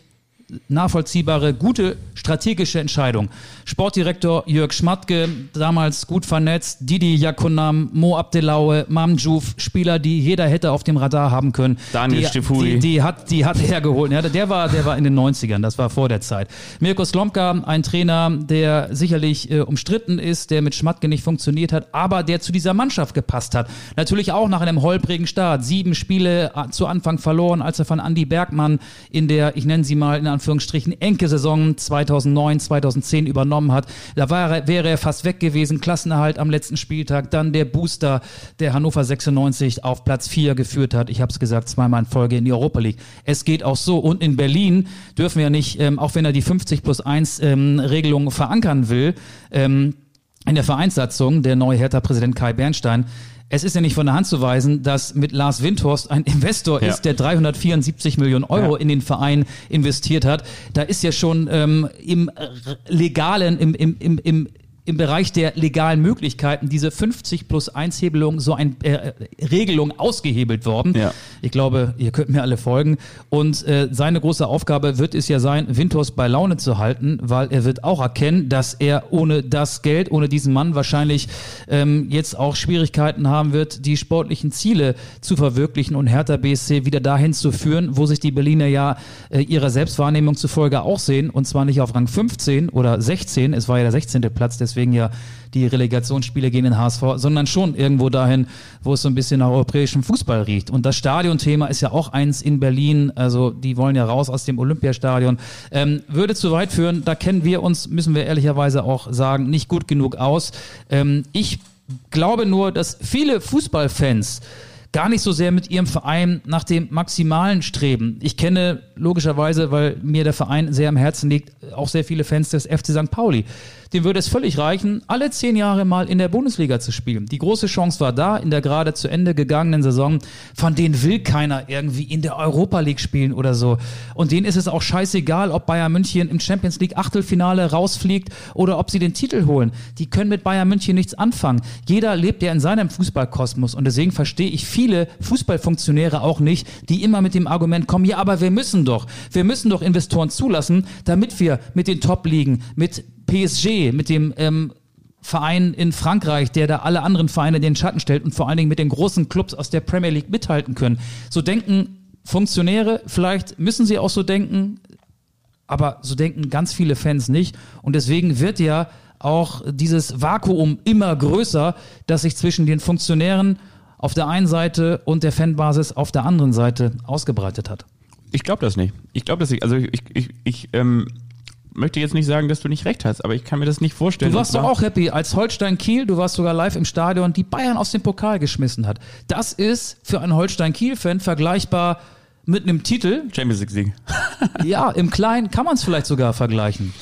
nachvollziehbare, gute strategische Entscheidung. Sportdirektor Jörg Schmatke, damals gut vernetzt, Didi Jakonam, Mo Abdelaue, Mamjouf, Spieler, die jeder hätte auf dem Radar haben können. Daniel die, Stifui. Die, die, hat, die hat er geholt. Ja, der, war, der war in den 90ern, das war vor der Zeit. Mirko Slomka, ein Trainer, der sicherlich äh, umstritten ist, der mit Schmatke nicht funktioniert hat, aber der zu dieser Mannschaft gepasst hat. Natürlich auch nach einem holprigen Start. Sieben Spiele äh, zu Anfang verloren, als er von Andy Bergmann in der, ich nenne sie mal in Anführungsstrichen, Enke-Saison 2009, 2010 übernommen hat. Da war wäre er fast weg gewesen. Klassenerhalt am letzten Spieltag. Dann der Booster, der Hannover 96 auf Platz 4 geführt hat. Ich habe es gesagt, zweimal in Folge in die Europa League. Es geht auch so. Und in Berlin dürfen wir nicht, ähm, auch wenn er die 50 plus 1 ähm, Regelung verankern will, ähm, in der Vereinssatzung, der neue Hertha-Präsident Kai Bernstein, es ist ja nicht von der Hand zu weisen, dass mit Lars Windhorst ein Investor Ja. ist, der 374 Millionen Euro Ja. in den Verein investiert hat. Da ist ja schon ähm, im legalen, im, im, im, im im Bereich der legalen Möglichkeiten diese 50 plus 1 Hebelung, so ein äh, Regelung ausgehebelt worden. Ja. Ich glaube, ihr könnt mir alle folgen. Und äh, seine große Aufgabe wird es ja sein, Winters bei Laune zu halten, weil er wird auch erkennen, dass er ohne das Geld, ohne diesen Mann wahrscheinlich ähm, jetzt auch Schwierigkeiten haben wird, die sportlichen Ziele zu verwirklichen und Hertha BSC wieder dahin zu führen, wo sich die Berliner ja äh, ihrer Selbstwahrnehmung zufolge auch sehen. Und zwar nicht auf Rang 15 oder 16, es war ja der 16. Platz, deswegen ja die Relegationsspiele gegen den HSV, sondern schon irgendwo dahin, wo es so ein bisschen nach europäischem Fußball riecht. Und das Stadionthema ist ja auch eins in Berlin. Also die wollen ja raus aus dem Olympiastadion. Ähm, würde zu weit führen. Da kennen wir uns, müssen wir ehrlicherweise auch sagen, nicht gut genug aus. Ähm, ich glaube nur, dass viele Fußballfans gar nicht so sehr mit ihrem Verein nach dem Maximalen streben. Ich kenne logischerweise, weil mir der Verein sehr am Herzen liegt, auch sehr viele Fans des FC St. Pauli. Dem würde es völlig reichen, alle zehn Jahre mal in der Bundesliga zu spielen. Die große Chance war da in der gerade zu Ende gegangenen Saison. Von denen will keiner irgendwie in der Europa League spielen oder so. Und denen ist es auch scheißegal, ob Bayern München im Champions League Achtelfinale rausfliegt oder ob sie den Titel holen. Die können mit Bayern München nichts anfangen. Jeder lebt ja in seinem Fußballkosmos und deswegen verstehe ich viele Fußballfunktionäre auch nicht, die immer mit dem Argument kommen, ja, aber wir müssen doch, wir müssen doch Investoren zulassen, damit wir mit den Top-Ligen, mit PSG, mit dem ähm, Verein in Frankreich, der da alle anderen Vereine in den Schatten stellt und vor allen Dingen mit den großen Clubs aus der Premier League mithalten können. So denken Funktionäre, vielleicht müssen sie auch so denken, aber so denken ganz viele Fans nicht. Und deswegen wird ja auch dieses Vakuum immer größer, das sich zwischen den Funktionären auf der einen Seite und der Fanbasis auf der anderen Seite ausgebreitet hat. Ich glaube das nicht. Ich glaube das nicht. Also ich, ich, ich ähm, möchte jetzt nicht sagen, dass du nicht recht hast, aber ich kann mir das nicht vorstellen. Du warst doch auch happy, als Holstein Kiel, du warst sogar live im Stadion, die Bayern aus dem Pokal geschmissen hat. Das ist für einen Holstein Kiel-Fan vergleichbar mit einem Titel. Champions League Sieg. Ja, im Kleinen kann man es vielleicht sogar vergleichen.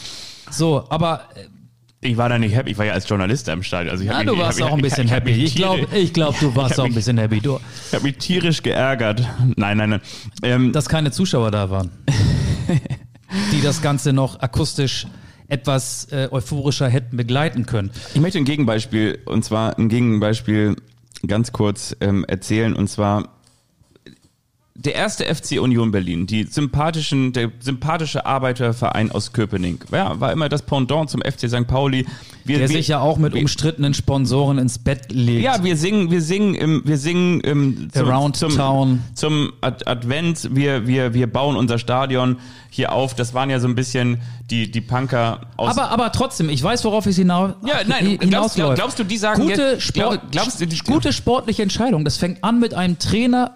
So, aber äh, Ich war da nicht happy. Ich war ja als Journalist da im Stadion. Also ich ja, mich, du ich warst hab auch ein bisschen ich hab happy. Ich glaube, ich glaub, du warst auch ein bisschen happy. Du, Ich habe mich tierisch geärgert. Nein, nein, nein. Ähm, dass keine Zuschauer da waren, die das Ganze noch akustisch etwas äh, euphorischer hätten begleiten können. Ich möchte ein Gegenbeispiel, und zwar ein Gegenbeispiel ganz kurz ähm, erzählen, und zwar der erste FC Union Berlin, die sympathischen, der sympathische Arbeiterverein aus Köpenick, ja, war immer das Pendant zum FC St. Pauli. Wir, Der wir- sich ja auch mit wir- umstrittenen Sponsoren ins Bett legt. Ja, wir singen, wir singen, im, wir singen im, zum, Around zum, Town. zum Ad Advent. Wir, wir, wir bauen unser Stadion hier auf. Das waren ja so ein bisschen die, die Punker aus. aber, aber trotzdem, ich weiß, worauf es hinaus, Ja, nein, glaubst- hinausläuft. glaubst du, die sagen gute, jetzt- Sport, glaub- glaubst die- gute sportliche Entscheidung. Das fängt an mit einem Trainer.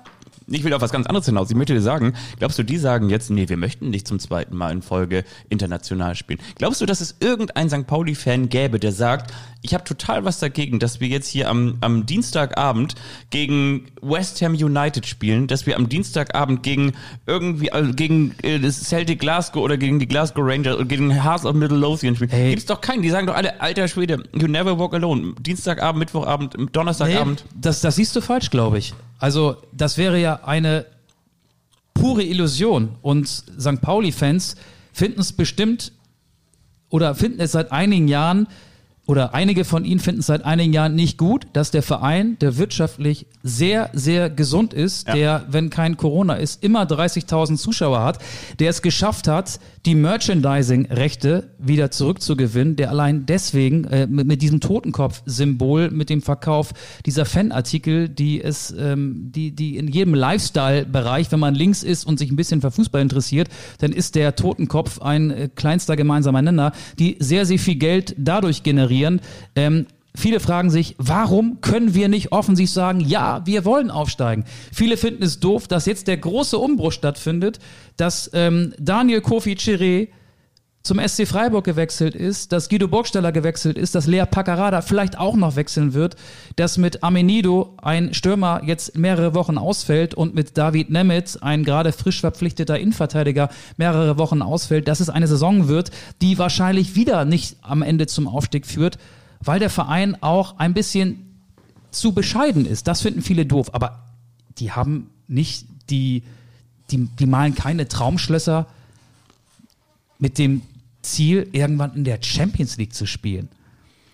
Ich will auf was ganz anderes hinaus. Ich möchte dir sagen, glaubst du, die sagen jetzt, nee, wir möchten nicht zum zweiten Mal in Folge international spielen. Glaubst du, dass es irgendein St. Pauli-Fan gäbe, der sagt, ich habe total was dagegen, dass wir jetzt hier am, am Dienstagabend gegen West Ham United spielen, dass wir am Dienstagabend gegen irgendwie, also gegen äh, das Celtic Glasgow oder gegen die Glasgow Rangers oder gegen Hearts of Midlothian spielen. Ey. Gibt's doch keinen. Die sagen doch alle, alter Schwede, you never walk alone. Dienstagabend, Mittwochabend, Donnerstagabend. das, das siehst du falsch, glaube ich. Also, das wäre ja eine pure Illusion. Und St. Pauli-Fans finden es bestimmt oder finden es seit einigen Jahren oder einige von Ihnen finden es seit einigen Jahren nicht gut, dass der Verein, der wirtschaftlich sehr, sehr gesund ist, Ja. der, wenn kein Corona ist, immer 30.000 Zuschauer hat, der es geschafft hat, die Merchandising-Rechte wieder zurückzugewinnen, der allein deswegen äh, mit, mit diesem Totenkopf-Symbol, mit dem Verkauf dieser Fanartikel, die es, ähm, die, die in jedem Lifestyle-Bereich, wenn man links ist und sich ein bisschen für Fußball interessiert, dann ist der Totenkopf ein äh, kleinster gemeinsamer Nenner, die sehr, sehr viel Geld dadurch generieren. Ähm, Viele fragen sich, warum können wir nicht offensiv sagen, ja, wir wollen aufsteigen? Viele finden es doof, dass jetzt der große Umbruch stattfindet, dass ähm, Daniel Kofi Chiré zum SC Freiburg gewechselt ist, dass Guido Burgstaller gewechselt ist, dass Lea Paccarada vielleicht auch noch wechseln wird, dass mit Amenido ein Stürmer jetzt mehrere Wochen ausfällt und mit David Nemeth, ein gerade frisch verpflichteter Innenverteidiger, mehrere Wochen ausfällt, dass es eine Saison wird, die wahrscheinlich wieder nicht am Ende zum Aufstieg führt, weil der Verein auch ein bisschen zu bescheiden ist. Das finden viele doof, aber die haben nicht die, die, die malen keine Traumschlösser mit dem Ziel, irgendwann in der Champions League zu spielen.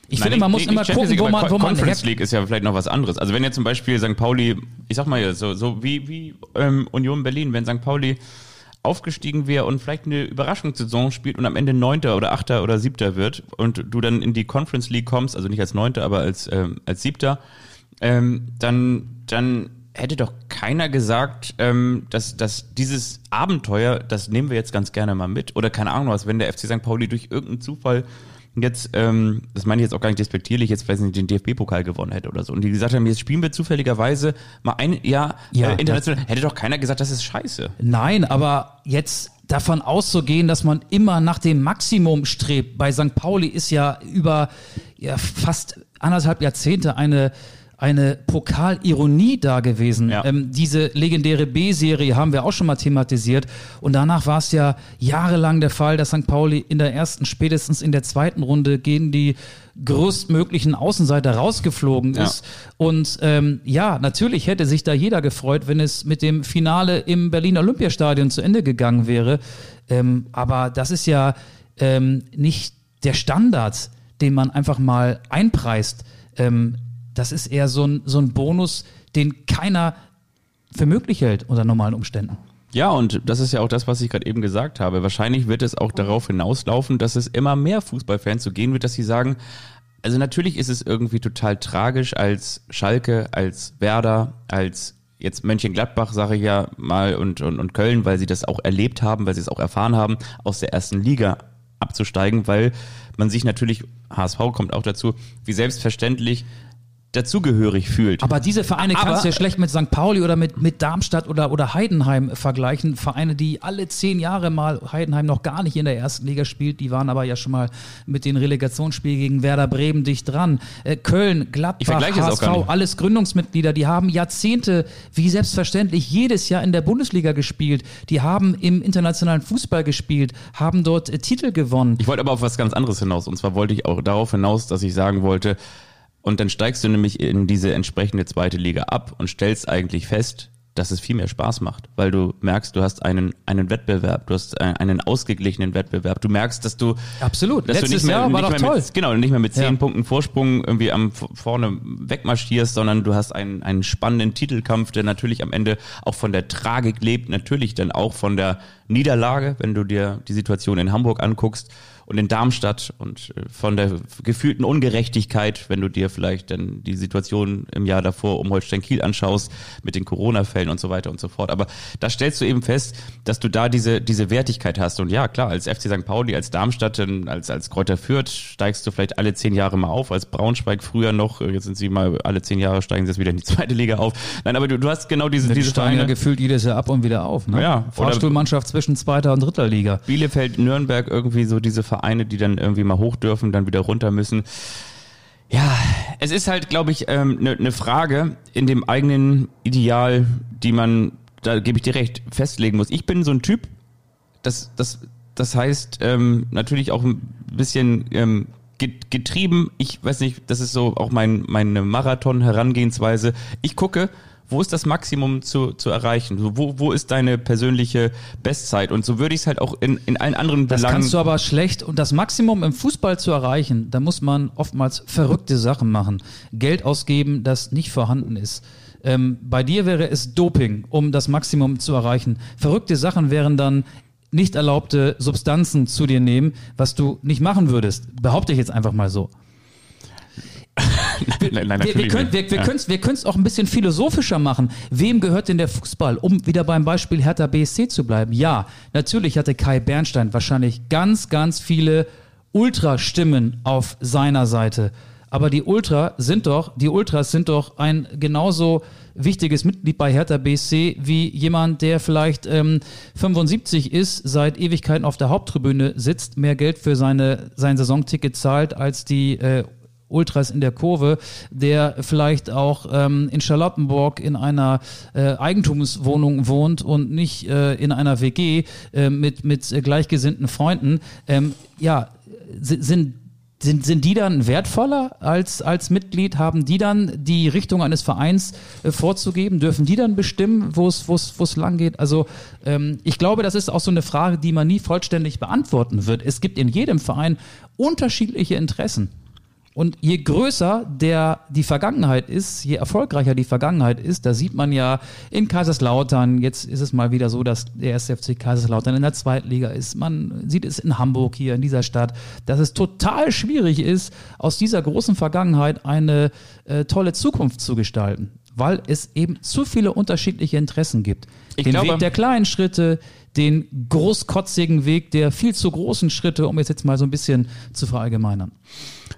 Ich Nein, finde, man nicht- muss nicht immer Champions gucken, wo man, wo man Conference League ist ja vielleicht noch was anderes. Also wenn jetzt zum Beispiel St. Pauli, ich sag mal jetzt so, so wie, wie ähm, Union Berlin, wenn St. Pauli aufgestiegen wäre und vielleicht eine Überraschungssaison spielt und am Ende Neunter oder Achter oder Siebter wird und du dann in die Conference League kommst, also nicht als Neunter, aber als, ähm, als Siebter, ähm, dann, dann hätte doch keiner gesagt, ähm, dass, dass dieses Abenteuer, das nehmen wir jetzt ganz gerne mal mit. Oder keine Ahnung was, wenn der FC St. Pauli durch irgendeinen Zufall jetzt, ähm, das meine ich jetzt auch gar nicht despektierlich, jetzt weiß nicht, den DFB-Pokal gewonnen hätte oder so. Und die gesagt haben, jetzt spielen wir zufälligerweise mal ein Jahr Ja, äh, international. Hätte doch keiner gesagt, das ist scheiße. Nein, aber jetzt davon auszugehen, dass man immer nach dem Maximum strebt, bei St. Pauli ist ja über ja, fast anderthalb Jahrzehnte eine eine Pokalironie da gewesen. Ja. Ähm, diese legendäre B-Serie haben wir auch schon mal thematisiert. Und danach war es ja jahrelang der Fall, dass St. Pauli in der ersten, spätestens in der zweiten Runde gegen die größtmöglichen Außenseiter rausgeflogen Ja. ist. Und ähm, ja, natürlich hätte sich da jeder gefreut, wenn es mit dem Finale im Berliner Olympiastadion zu Ende gegangen wäre. Ähm, aber das ist ja ähm, nicht der Standard, den man einfach mal einpreist. Ähm, das ist eher so ein, so ein Bonus, den keiner für möglich hält unter normalen Umständen. Ja, und das ist ja auch das, was ich gerade eben gesagt habe. Wahrscheinlich wird es auch darauf hinauslaufen, dass es immer mehr Fußballfans so gehen wird, dass sie sagen, also natürlich ist es irgendwie total tragisch als Schalke, als Werder, als jetzt Mönchengladbach, sage ich ja mal, und, und, und Köln, weil sie das auch erlebt haben, weil sie es auch erfahren haben, aus der ersten Liga abzusteigen, weil man sich natürlich, HSV kommt auch dazu, wie selbstverständlich dazugehörig fühlt. Aber diese Vereine Aber- kannst du ja schlecht mit St. Pauli oder mit, mit Darmstadt oder, oder Heidenheim vergleichen. Vereine, die alle zehn Jahre mal Heidenheim noch gar nicht in der ersten Liga spielt, die waren aber ja schon mal mit den Relegationsspielen gegen Werder Bremen dicht dran. Äh, Köln, Gladbach, HSV, alles Gründungsmitglieder, die haben Jahrzehnte, wie selbstverständlich, jedes Jahr in der Bundesliga gespielt. Die haben im internationalen Fußball gespielt, haben dort äh, Titel gewonnen. Ich wollte aber auf was ganz anderes hinaus. Und zwar wollte ich auch darauf hinaus, dass ich sagen wollte, und dann steigst du nämlich in diese entsprechende zweite Liga ab und stellst eigentlich fest, dass es viel mehr Spaß macht, weil du merkst, du hast einen, einen Wettbewerb, du hast äh, einen ausgeglichenen Wettbewerb. Du merkst, dass du, Absolut. dass du Letztes nicht mehr, Jahr war nicht doch toll. Mit, genau, nicht mehr mit zehn Ja. Punkten Vorsprung irgendwie am vorne wegmarschierst, sondern du hast einen, einen spannenden Titelkampf, der natürlich am Ende auch von der Tragik lebt, natürlich dann auch von der Niederlage, wenn du dir die Situation in Hamburg anguckst und in Darmstadt und äh, von der gefühlten Ungerechtigkeit, wenn du dir vielleicht dann die Situation im Jahr davor um Holstein Kiel anschaust mit den Corona-Fällen und so weiter und so fort. Aber da stellst du eben fest, dass du da diese, diese Wertigkeit hast. Und ja, klar, als FC St. Pauli, als Darmstadt, als, als Kräuter Fürth steigst du vielleicht alle zehn Jahre mal auf, als Braunschweig früher noch, äh, jetzt sind sie mal alle zehn Jahre steigen sie jetzt wieder in die zweite Liga auf. Nein, aber du, du hast genau diese, Die diese steigen ja gefühlt jedes Jahr ab und wieder auf. Ne? Ja, Fahrstuhlmannschaft zwischen zweiter und dritter Liga. Bielefeld, Nürnberg, irgendwie so diese Vereine, die dann irgendwie mal hoch dürfen, dann wieder runter müssen. Ja, es ist halt, glaube ich, eine ähm, ne- ne Frage in dem eigenen Ideal, die man, da gebe ich dir recht, festlegen muss. Ich bin so ein Typ, das, das, das heißt ähm, natürlich auch ein bisschen ähm, get- getrieben. Ich weiß nicht, das ist so auch mein, meine Marathon-Herangehensweise. Ich gucke Wo ist das Maximum zu, zu erreichen? Wo, wo ist deine persönliche Bestzeit? Und so würde ich es halt auch in, in allen anderen Das Belangen. kannst du aber schlecht. Und das Maximum im Fußball zu erreichen, da muss man oftmals verrückte Sachen machen. Geld ausgeben, das nicht vorhanden ist. Ähm, bei dir wäre es Doping, um das Maximum zu erreichen. Verrückte Sachen wären dann nicht erlaubte Substanzen zu dir nehmen, was du nicht machen würdest. Behaupte ich jetzt einfach mal so. nein, nein, Wir, wir können wir, wir Ja. können's- wir können's auch ein bisschen philosophischer machen. Wem gehört denn der Fußball? Um wieder beim Beispiel Hertha BSC zu bleiben. Ja, natürlich hatte Kai Bernstein wahrscheinlich ganz, ganz viele Ultrastimmen auf seiner Seite. Aber die Ultra sind doch, die Ultras sind doch ein genauso wichtiges Mitglied bei Hertha BSC wie jemand, der vielleicht ähm, 75 ist, seit Ewigkeiten auf der Haupttribüne sitzt, mehr Geld für seine, sein Saisonticket zahlt als die äh, Ultras in der Kurve, der vielleicht auch ähm, in Charlottenburg in einer äh, Eigentumswohnung wohnt und nicht äh, in einer WG äh, mit, mit äh, gleichgesinnten Freunden. Ähm, ja, si- sind sind, sind die dann wertvoller als, als Mitglied? Haben die dann die Richtung eines Vereins äh, vorzugeben? Dürfen die dann bestimmen, wo es wo lang geht? Also ähm, ich glaube, das ist auch so eine Frage, die man nie vollständig beantworten wird. Es gibt in jedem Verein unterschiedliche Interessen. Und je größer der die Vergangenheit ist, je erfolgreicher die Vergangenheit ist, da sieht man ja in Kaiserslautern, jetzt ist es mal wieder so, dass der erste FC Kaiserslautern in der Zweitliga ist. Man sieht es in Hamburg hier in dieser Stadt, dass es total schwierig ist, aus dieser großen Vergangenheit eine äh, tolle Zukunft zu gestalten, weil es eben zu viele unterschiedliche Interessen gibt. Ich Den glaube- Weg der kleinen Schritte, den großkotzigen Weg der viel zu großen Schritte, um es jetzt mal so ein bisschen zu verallgemeinern.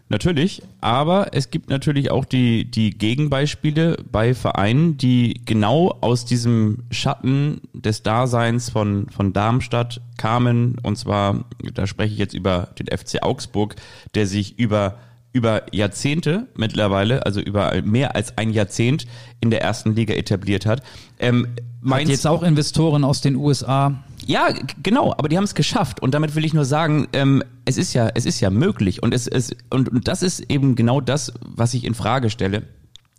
Natürlich, aber es gibt natürlich auch die, die Gegenbeispiele bei Vereinen, die genau aus diesem Schatten des Daseins von, von Darmstadt kamen. Und zwar, da spreche ich jetzt über den FC Augsburg, der sich über über Jahrzehnte mittlerweile, also über mehr als ein Jahrzehnt in der ersten Liga etabliert hat. Ähm, Hat jetzt auch Investoren aus den USA. ja, genau, aber die haben es geschafft und damit will ich nur sagen, ähm, es ist ja, es ist ja möglich und es ist und, und das ist eben genau das, was ich in Frage stelle.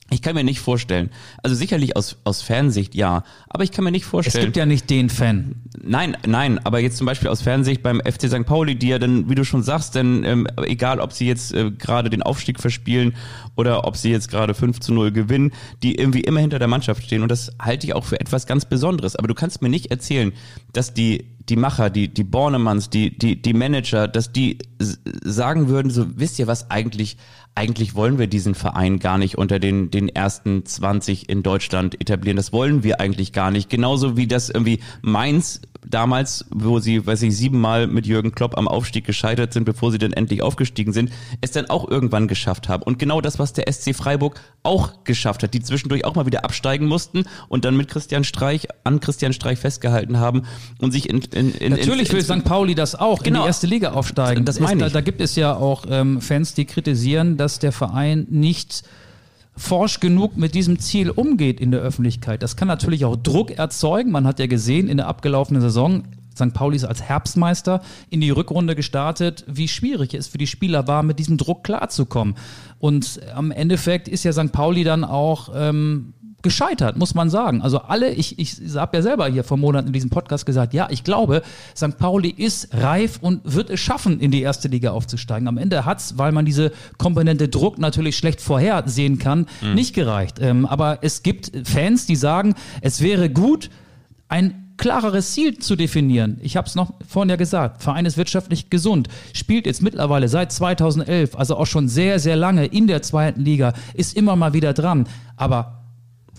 Ich kann mir nicht vorstellen, also sicherlich aus aus Fernsicht ja, aber ich kann mir nicht Es vorstellen. gibt ja nicht den Fan. Nein, nein, aber jetzt zum Beispiel aus Fernsicht beim FC St. Pauli, die ja dann, wie du schon sagst, dann ähm, egal, ob sie jetzt äh, gerade den Aufstieg verspielen oder ob sie jetzt gerade 5 zu 0 gewinnen, die irgendwie immer hinter der Mannschaft stehen und das halte ich auch für etwas ganz Besonderes. Aber du kannst mir nicht erzählen, dass die die Macher, die die Bornemanns, die die die Manager, dass die sagen würden, so wisst ihr was eigentlich eigentlich wollen wir diesen Verein gar nicht unter den den ersten 20 in Deutschland etablieren. Das wollen wir eigentlich gar nicht. Genauso wie das irgendwie Mainz damals, wo sie, weiß ich, siebenmal mit Jürgen Klopp am Aufstieg gescheitert sind, bevor sie dann endlich aufgestiegen sind, es dann auch irgendwann geschafft haben. Und genau das, was der SC Freiburg auch geschafft hat, die zwischendurch auch mal wieder absteigen mussten und dann mit Christian Streich, an Christian Streich festgehalten haben und sich in, in, in Natürlich in, will St. Pauli das auch in Genau. die erste Liga aufsteigen. Das meine ich. Da, da gibt es ja auch ähm, Fans, die kritisieren, dass der Verein nicht forsch genug mit diesem Ziel umgeht in der Öffentlichkeit. Das kann natürlich auch Druck erzeugen. Man hat ja gesehen in der abgelaufenen Saison, St. Pauli ist als Herbstmeister in die Rückrunde gestartet, wie schwierig es für die Spieler war, mit diesem Druck klarzukommen. Und am Endeffekt ist ja St. Pauli dann auch ähm, gescheitert, muss man sagen. Also alle, ich, ich habe ja selber hier vor Monaten in diesem Podcast gesagt, ja, ich glaube, St. Pauli ist reif und wird es schaffen, in die erste Liga aufzusteigen. Am Ende hat's, weil man diese Komponente Druck natürlich schlecht vorhersehen kann, nicht gereicht. Ähm, aber es gibt Fans, die sagen, es wäre gut, ein klareres Ziel zu definieren. Ich habe es noch vorhin ja gesagt, Verein ist wirtschaftlich gesund, spielt jetzt mittlerweile seit 2011, also auch schon sehr, sehr lange in der zweiten Liga, ist immer mal wieder dran. Aber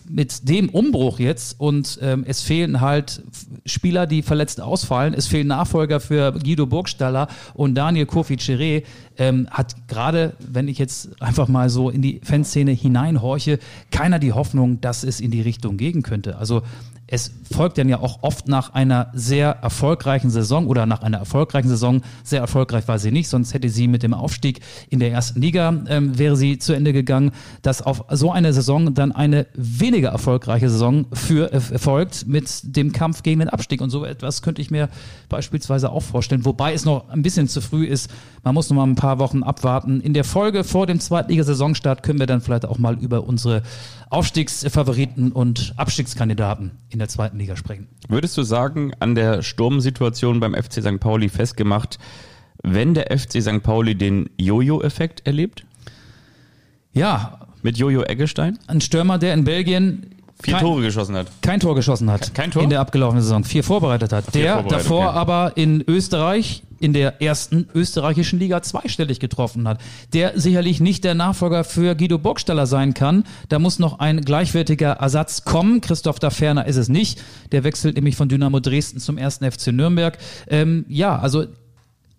mit dem Umbruch jetzt und ähm, es fehlen halt Spieler, die verletzt ausfallen. Es fehlen Nachfolger für Guido Burgstaller und Daniel Kofi Chiré. Ähm, hat gerade, wenn ich jetzt einfach mal so in die Fanszene hineinhorche, keiner die Hoffnung, dass es in die Richtung gehen könnte. Also es folgt dann ja auch oft nach einer sehr erfolgreichen Saison oder nach einer erfolgreichen Saison. Sehr erfolgreich war sie nicht, sonst hätte sie mit dem Aufstieg in der ersten Liga ähm, wäre sie zu Ende gegangen, dass auf so eine Saison dann eine weniger erfolgreiche Saison für äh, folgt mit dem Kampf gegen den Abstieg und so etwas könnte ich mir beispielsweise auch vorstellen, wobei es noch ein bisschen zu früh ist. Man muss noch mal ein paar Wochen abwarten. In der Folge vor dem Zweitligasaisonstart können wir dann vielleicht auch mal über unsere Aufstiegsfavoriten und Abstiegskandidaten in der zweiten Liga sprechen. Würdest du sagen, an der Sturmsituation beim FC St. Pauli festgemacht, wenn der FC St. Pauli den Jojo-Effekt erlebt? Ja. Mit Jojo Eggestein? Ein Stürmer, der in Belgien Vier kein, Tore geschossen hat. Kein Tor geschossen hat. Kein Tor? In der abgelaufenen Saison. Vier vorbereitet hat. Vier der davor okay. aber in Österreich in der ersten österreichischen Liga zweistellig getroffen hat. Der sicherlich nicht der Nachfolger für Guido Burgstaller sein kann. Da muss noch ein gleichwertiger Ersatz kommen. Christoph Daferner ist es nicht. Der wechselt nämlich von Dynamo Dresden zum ersten FC Nürnberg. Ähm, ja, also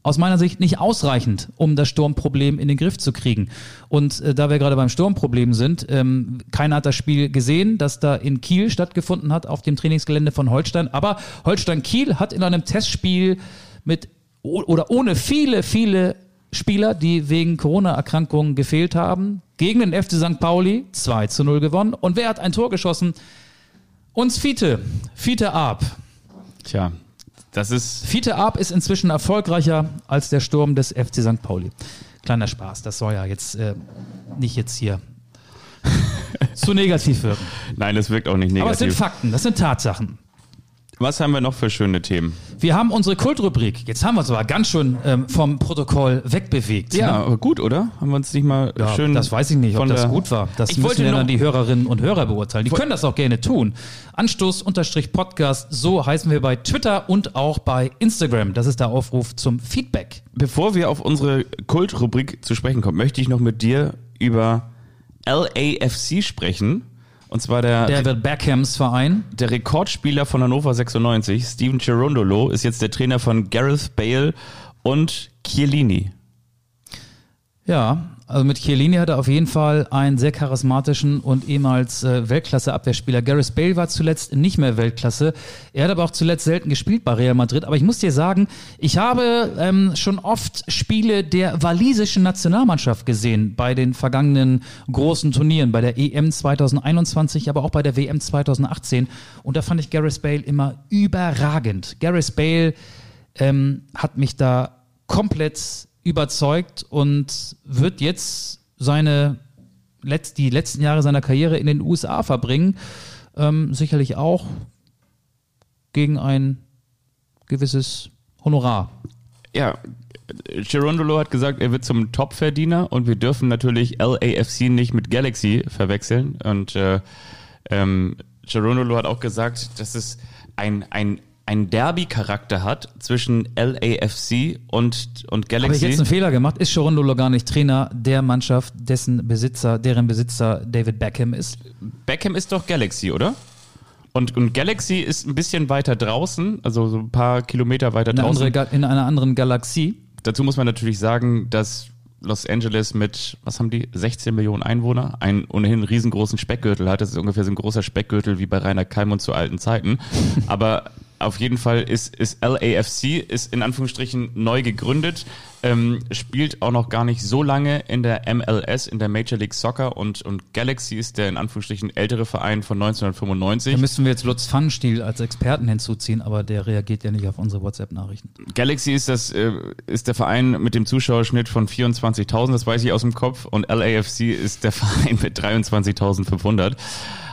aus meiner Sicht nicht ausreichend, um das Sturmproblem in den Griff zu kriegen. Und äh, da wir gerade beim Sturmproblem sind, ähm, keiner hat das Spiel gesehen, das da in Kiel stattgefunden hat, auf dem Trainingsgelände von Holstein. Aber Holstein Kiel hat in einem Testspiel mit oder ohne viele, viele Spieler, die wegen Corona-Erkrankungen gefehlt haben, gegen den FC St. Pauli 2 zu 0 gewonnen. Und wer hat ein Tor geschossen? Uns Fiete, Fiete Arp. Tja, das ist Fiete Arp ist inzwischen erfolgreicher als der Sturm des FC St. Pauli. Kleiner Spaß, das soll ja jetzt äh, nicht jetzt hier zu negativ wirken. Nein, das wirkt auch nicht Aber es sind negativ. Fakten, das sind Tatsachen. Was haben wir noch für schöne Themen? Wir haben unsere Kultrubrik. Jetzt haben wir uns aber ganz schön ähm, vom Protokoll wegbewegt. Ja, ne? aber gut, oder? Haben wir uns nicht mal Ja, schön. das weiß ich nicht, ob das gut war. Das Ich müssen ja dann die Hörerinnen und Hörer beurteilen. Die können das auch gerne tun. Anstoß-Podcast, so heißen wir bei Twitter und auch bei Instagram. Das ist der Aufruf zum Feedback. Bevor wir auf unsere Kultrubrik zu sprechen kommen, möchte ich noch mit dir über LAFC sprechen. Und zwar der, der, David Beckhams Verein. Rekordspieler von Hannover 96, Steven Cherundolo, ist jetzt der Trainer von Gareth Bale und Chiellini. Ja, also mit Chiellini hat er auf jeden Fall einen sehr charismatischen und ehemals äh, Weltklasse-Abwehrspieler. Gareth Bale war zuletzt nicht mehr Weltklasse. Er hat aber auch zuletzt selten gespielt bei Real Madrid. Aber ich muss dir sagen, ich habe ähm, schon oft Spiele der walisischen Nationalmannschaft gesehen bei den vergangenen großen Turnieren, bei der EM 2021, aber auch bei der WM 2018. Und da fand ich Gareth Bale immer überragend. Gareth Bale ähm, hat mich da komplett überzeugt und wird jetzt seine letzt, die letzten Jahre seiner Karriere in den USA verbringen. Ähm, sicherlich auch gegen ein gewisses Honorar. Ja, Cherundolo hat gesagt, er wird zum Topverdiener und wir dürfen natürlich LAFC nicht mit Galaxy verwechseln. Und äh, ähm, Cherundolo hat auch gesagt, dass es ein, ein, ein Derby-Charakter hat zwischen LAFC und, und Habe ich Galaxy. jetzt einen Fehler gemacht? Ist Chorondolo gar nicht Trainer der Mannschaft, dessen Besitzer, deren Besitzer David Beckham ist? Beckham ist doch Galaxy, oder? Und, und Galaxy ist ein bisschen weiter draußen, also so ein paar Kilometer weiter In, draußen. andere, in einer anderen Galaxie. Dazu muss man natürlich sagen, dass Los Angeles mit, was haben die, 16 Millionen Einwohner, einen ohnehin riesengroßen Speckgürtel hat. Das ist ungefähr so ein großer Speckgürtel wie bei Rainer Kalmund zu alten Zeiten. Aber auf jeden Fall ist, ist LAFC, ist in Anführungsstrichen neu gegründet, ähm, spielt auch noch gar nicht so lange in der MLS, in der Major League Soccer und, und Galaxy ist der in Anführungsstrichen ältere Verein von 1995. Da müssen wir jetzt Lutz Pfannenstiel als Experten hinzuziehen, aber der reagiert ja nicht auf unsere WhatsApp-Nachrichten. Galaxy ist das äh, ist der Verein mit dem Zuschauerschnitt von 24.000, das weiß ich aus dem Kopf, und LAFC ist der Verein mit 23.500.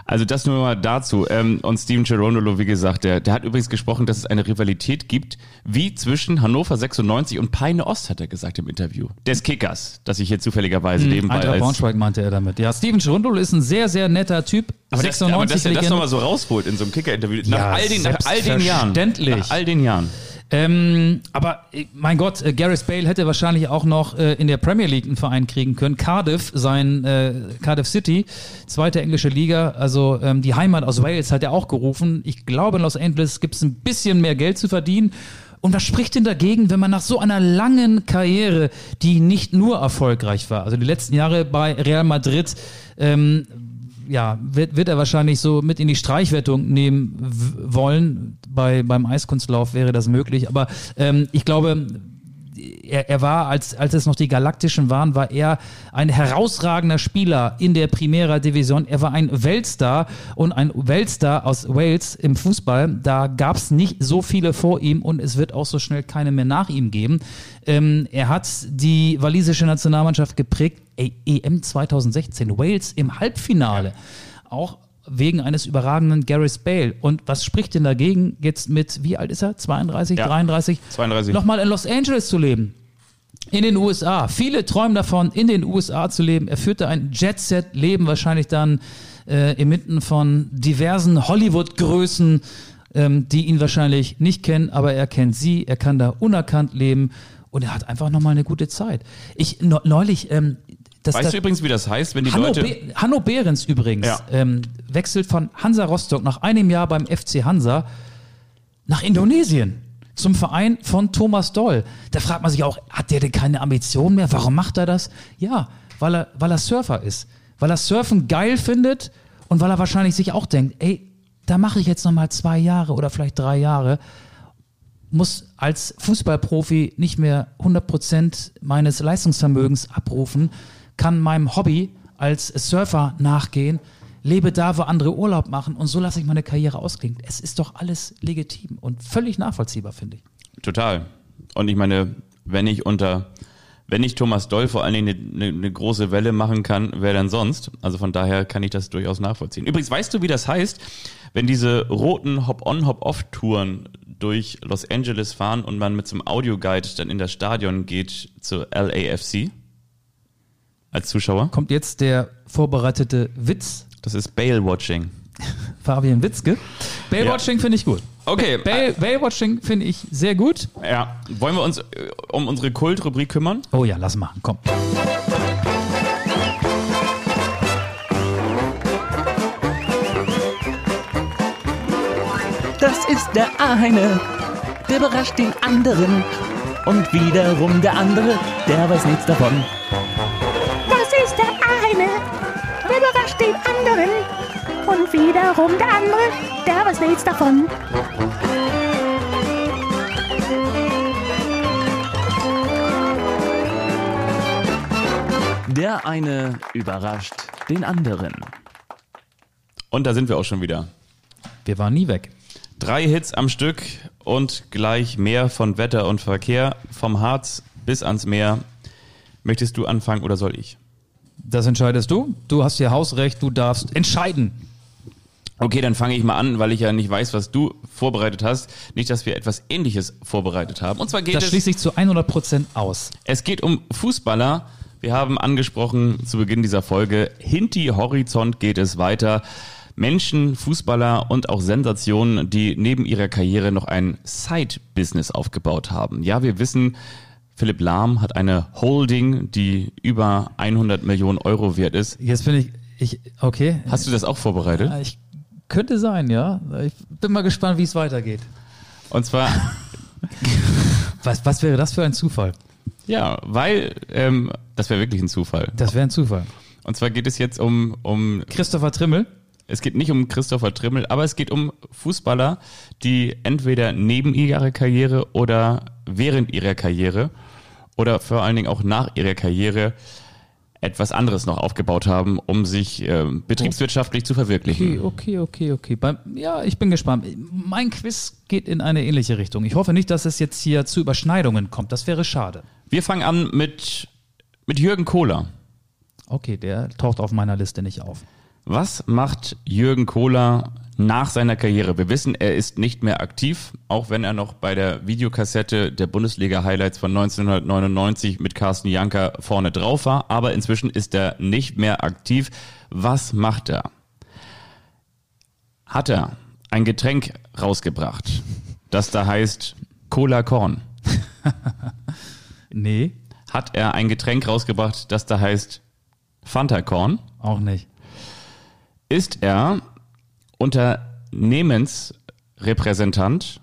Also das nur mal dazu. Ähm, und Steven Cherondolo, wie gesagt, der, der hat übrigens gesprochen, dass es eine Rivalität gibt, wie zwischen Hannover 96 und Peine Ost, hat er gesagt im Interview. Des Kickers, das ich hier zufälligerweise nebenbei Eintracht als... Braunschweig meinte er damit. Ja, Steven Chirundolo ist ein sehr, sehr netter Typ. Aber, das, aber dass er das nochmal so rausholt in so einem Kicker-Interview, nach, Ja, all den, nach all den Jahren. Nach all den Jahren. Ähm, aber äh, mein Gott, äh, Gareth Bale hätte wahrscheinlich auch noch äh, in der Premier League einen Verein kriegen können. Cardiff, sein äh, Cardiff City, zweite englische Liga, also ähm, die Heimat aus Wales hat er auch gerufen. Ich glaube, in Los Angeles gibt es ein bisschen mehr Geld zu verdienen. Und was spricht denn dagegen, wenn man nach so einer langen Karriere, die nicht nur erfolgreich war, also die letzten Jahre bei Real Madrid, ähm, ja, wird, wird er wahrscheinlich so mit in die Streichwertung nehmen wollen. Bei, beim Eiskunstlauf wäre das möglich. Aber ähm, ich glaube, er, er war, als, als es noch die Galaktischen waren, war er ein herausragender Spieler in der Primera Division. Er war ein Weltstar und ein Weltstar aus Wales im Fußball. Da gab es nicht so viele vor ihm und es wird auch so schnell keine mehr nach ihm geben. Ähm, er hat die walisische Nationalmannschaft geprägt. Ey, EM 2016, Wales im Halbfinale. Auch wegen eines überragenden Gareth Bale. Und was spricht denn dagegen, jetzt mit, wie alt ist er? 32, Ja. 33? 32. Nochmal in Los Angeles zu leben. In den USA. Viele träumen davon, in den USA zu leben. Er führte ein Jet-Set-Leben, wahrscheinlich dann äh, inmitten von diversen Hollywood-Größen, ähm, die ihn wahrscheinlich nicht kennen, aber er kennt sie. Er kann da unerkannt leben und er hat einfach nochmal eine gute Zeit. Ich ne- neulich, ähm, Weißt du übrigens, wie das heißt, wenn die Hanno, Leute. Be Hanno Behrens übrigens Ja. ähm, wechselt von Hansa Rostock nach einem Jahr beim FC Hansa nach Indonesien zum Verein von Thomas Doll. Da fragt man sich auch, hat der denn keine Ambition mehr? Warum macht er das? Ja, weil er, weil er Surfer ist. Weil er Surfen geil findet und weil er wahrscheinlich sich auch denkt, ey, da mache ich jetzt noch mal zwei Jahre oder vielleicht drei Jahre muss als Fußballprofi nicht mehr 100% meines Leistungsvermögens abrufen, kann meinem Hobby als Surfer nachgehen, lebe da, wo andere Urlaub machen und so lasse ich meine Karriere ausklingen. Es ist doch alles legitim und völlig nachvollziehbar, finde ich. Total. Und ich meine, wenn ich unter, wenn ich Thomas Doll vor allen Dingen eine, eine, eine große Welle machen kann, wer denn sonst? Also von daher kann ich das durchaus nachvollziehen. Übrigens, weißt du, wie das heißt, wenn diese roten Hop-on, Hop-off-Touren durch Los Angeles fahren und man mit so einem Audioguide dann in das Stadion geht zur LAFC? Als Zuschauer? Kommt jetzt der vorbereitete Witz, Das ist Bale-Watching. Fabian Witzke. Baywatching finde ich gut. Okay, Bay- Baywatching finde ich sehr gut. ja. Wollen wir uns äh, um unsere Kultrubrik kümmern? Oh ja, lass machen, komm. Das ist der eine, der überrascht den anderen. Und wiederum der andere, der weiß nichts davon. Und wiederum der andere, der weiß nichts davon. Der eine überrascht den anderen. Und da sind wir auch schon wieder. Wir waren nie weg. Drei Hits am Stück und gleich mehr von Wetter und Verkehr, vom Harz bis ans Meer. Möchtest du anfangen oder soll ich? Das entscheidest du. Du hast hier Hausrecht, du darfst entscheiden. Okay, dann fange ich mal an, weil ich ja nicht weiß, was du vorbereitet hast. Nicht, dass wir etwas Ähnliches vorbereitet haben. Und zwar geht Das es, schließt sich zu 100% aus. es geht um Fußballer. Wir haben angesprochen zu Beginn dieser Folge, Hinti Horizont geht es weiter. Menschen, Fußballer und auch Sensationen, die neben ihrer Karriere noch ein Side-Business aufgebaut haben. Ja, wir wissen, Philipp Lahm hat eine Holding, die über 100 Millionen Euro wert ist. Jetzt bin ich, ich, okay. Hast du das auch vorbereitet? Ja, ich, könnte sein, ja. Ich bin mal gespannt, wie es weitergeht. Und zwar Was, was wäre das für ein Zufall? Ja, weil ähm, das wäre wirklich ein Zufall. Das wäre ein Zufall. Und zwar geht es jetzt um, um Christopher Trimmel. es geht nicht um Christopher Trimmel, aber es geht um Fußballer, die entweder neben ihrer Karriere oder während ihrer Karriere oder vor allen Dingen auch nach ihrer Karriere etwas anderes noch aufgebaut haben, um sich ähm, betriebswirtschaftlich zu verwirklichen. Okay, okay, okay, okay. Ja, ich bin gespannt. Mein Quiz geht in eine ähnliche Richtung. Ich hoffe nicht, dass es jetzt hier zu Überschneidungen kommt. Das wäre schade. Wir fangen an mit, mit Jürgen Kohler. Okay, der taucht auf meiner Liste nicht auf. Was macht Jürgen Kohler nach seiner Karriere? Wir wissen, er ist nicht mehr aktiv, auch wenn er noch bei der Videokassette der Bundesliga-Highlights von 1999 mit Carsten Janker vorne drauf war, aber inzwischen ist er nicht mehr aktiv. Was macht er? Hat er ein Getränk rausgebracht, das da heißt Cola Korn? Nee, Hat er ein Getränk rausgebracht, das da heißt Fanta Korn? auch nicht. ist er Unternehmensrepräsentant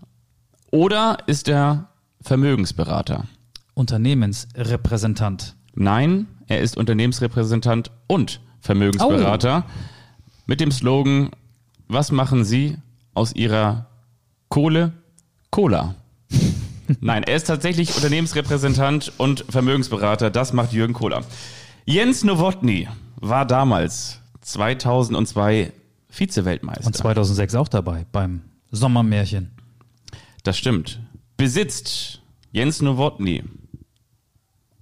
oder ist er Vermögensberater? Unternehmensrepräsentant. Nein, er ist Unternehmensrepräsentant und Vermögensberater. mit dem Slogan, was machen Sie aus Ihrer Kohle? Cola. Nein, er ist tatsächlich Unternehmensrepräsentant und Vermögensberater. Das macht Jürgen Kohler. Jens Nowotny war damals 2002 Vize-Weltmeister. Und 2006 auch dabei beim Sommermärchen. Das stimmt. Besitzt Jens Nowotny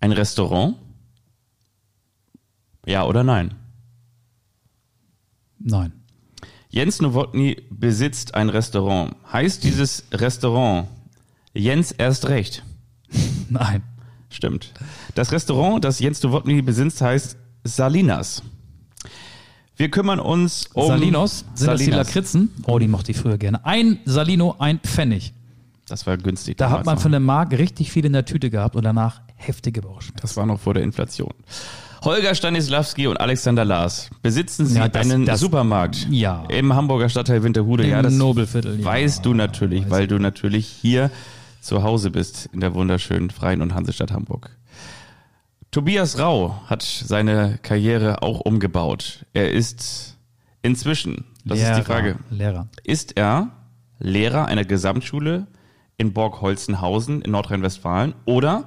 ein Restaurant? Ja oder nein? Nein. Jens Nowotny besitzt ein Restaurant. Heißt dieses Restaurant Jens erst recht? Nein. Stimmt. Das Restaurant, das Jens Nowotny besitzt, heißt Salinas. Wir kümmern uns um Salinos, sind das die Salinas. Lakritzen? Oh, die mochte ich früher gerne. Ein Salino, ein Pfennig. Das war günstig. Da hat man noch. von der Mark richtig viel in der Tüte gehabt und danach heftige Bauchschmerzen. Das war noch vor der Inflation. Holger Stanislawski und Alexander Lars besitzen sie Ja, das- einen das- Supermarkt Ja. im Hamburger Stadtteil Winterhude. Im ja, das Nobelviertel, ja. weißt du natürlich, Weiß weil ich. du natürlich hier zu Hause bist in der wunderschönen Freien und Hansestadt Hamburg. Tobias Rau hat seine Karriere auch umgebaut. Er ist inzwischen, das ist die Frage, Lehrer. ist er Lehrer einer Gesamtschule in Borgholzenhausen in Nordrhein-Westfalen oder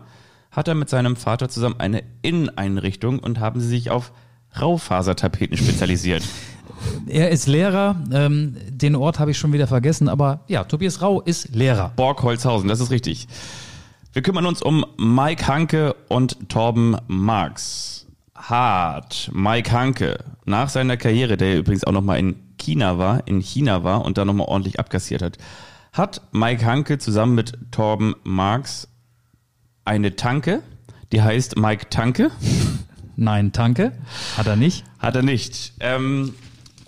hat er mit seinem Vater zusammen eine Inneneinrichtung und haben sie sich auf Raufasertapeten spezialisiert? Er ist Lehrer. Ähm, den Ort habe ich schon wieder vergessen, aber ja, Tobias Rau ist Lehrer. Borgholzhausen, das ist richtig. Wir kümmern uns um Mike Hanke und Torben Marx. Hart. Mike Hanke, nach seiner Karriere, der übrigens auch nochmal in China war, in China war und da nochmal ordentlich abkassiert hat, hat Mike Hanke zusammen mit Torben Marx eine Tanke, die heißt Mike Tanke. Nein, Tanke. Hat er nicht. Hat er nicht. Ähm,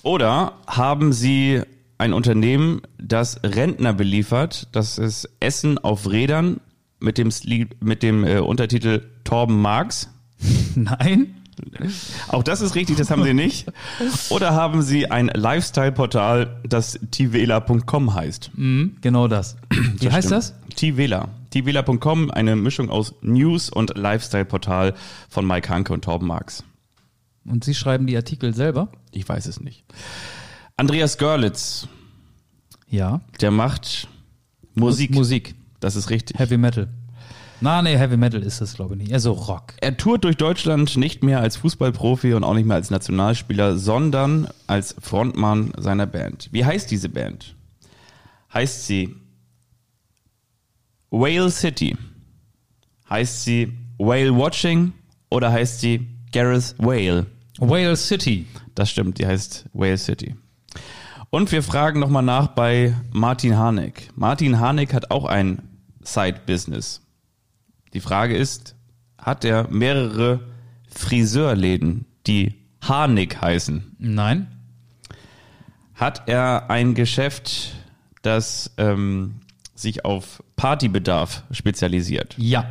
oder haben Sie ein Unternehmen, das Rentner beliefert, das ist Essen auf Rädern mit dem, mit dem äh, Untertitel Torben Marx? Nein. Auch das ist richtig, das haben Sie nicht. Oder haben Sie ein Lifestyle-Portal, das tivela.com heißt? Mhm, genau das. Wie heißt das? Tivela. Tivela.com, eine Mischung aus News- und Lifestyle-Portal von Mike Hanke und Torben Marx. Und Sie schreiben die Artikel selber? Ich weiß es nicht. Andreas Görlitz, Ja. der macht Musik. Musik. Das ist richtig. Heavy Metal. Na, nee, Heavy Metal ist das, glaube ich, nicht. Also Rock. Er tourt durch Deutschland nicht mehr als Fußballprofi und auch nicht mehr als Nationalspieler, sondern als Frontmann seiner Band. Wie heißt diese Band? Heißt sie Whale City? Heißt sie Whale Watching oder heißt sie Gareth Whale? Whale City. Das stimmt, die heißt Whale City. Und wir fragen nochmal nach bei Martin Harnik. Martin Harnik hat auch ein Side-Business. Die Frage ist, hat er mehrere Friseurläden, die Harnik heißen? Nein. Hat er ein Geschäft, das ähm, sich auf Partybedarf spezialisiert? Ja.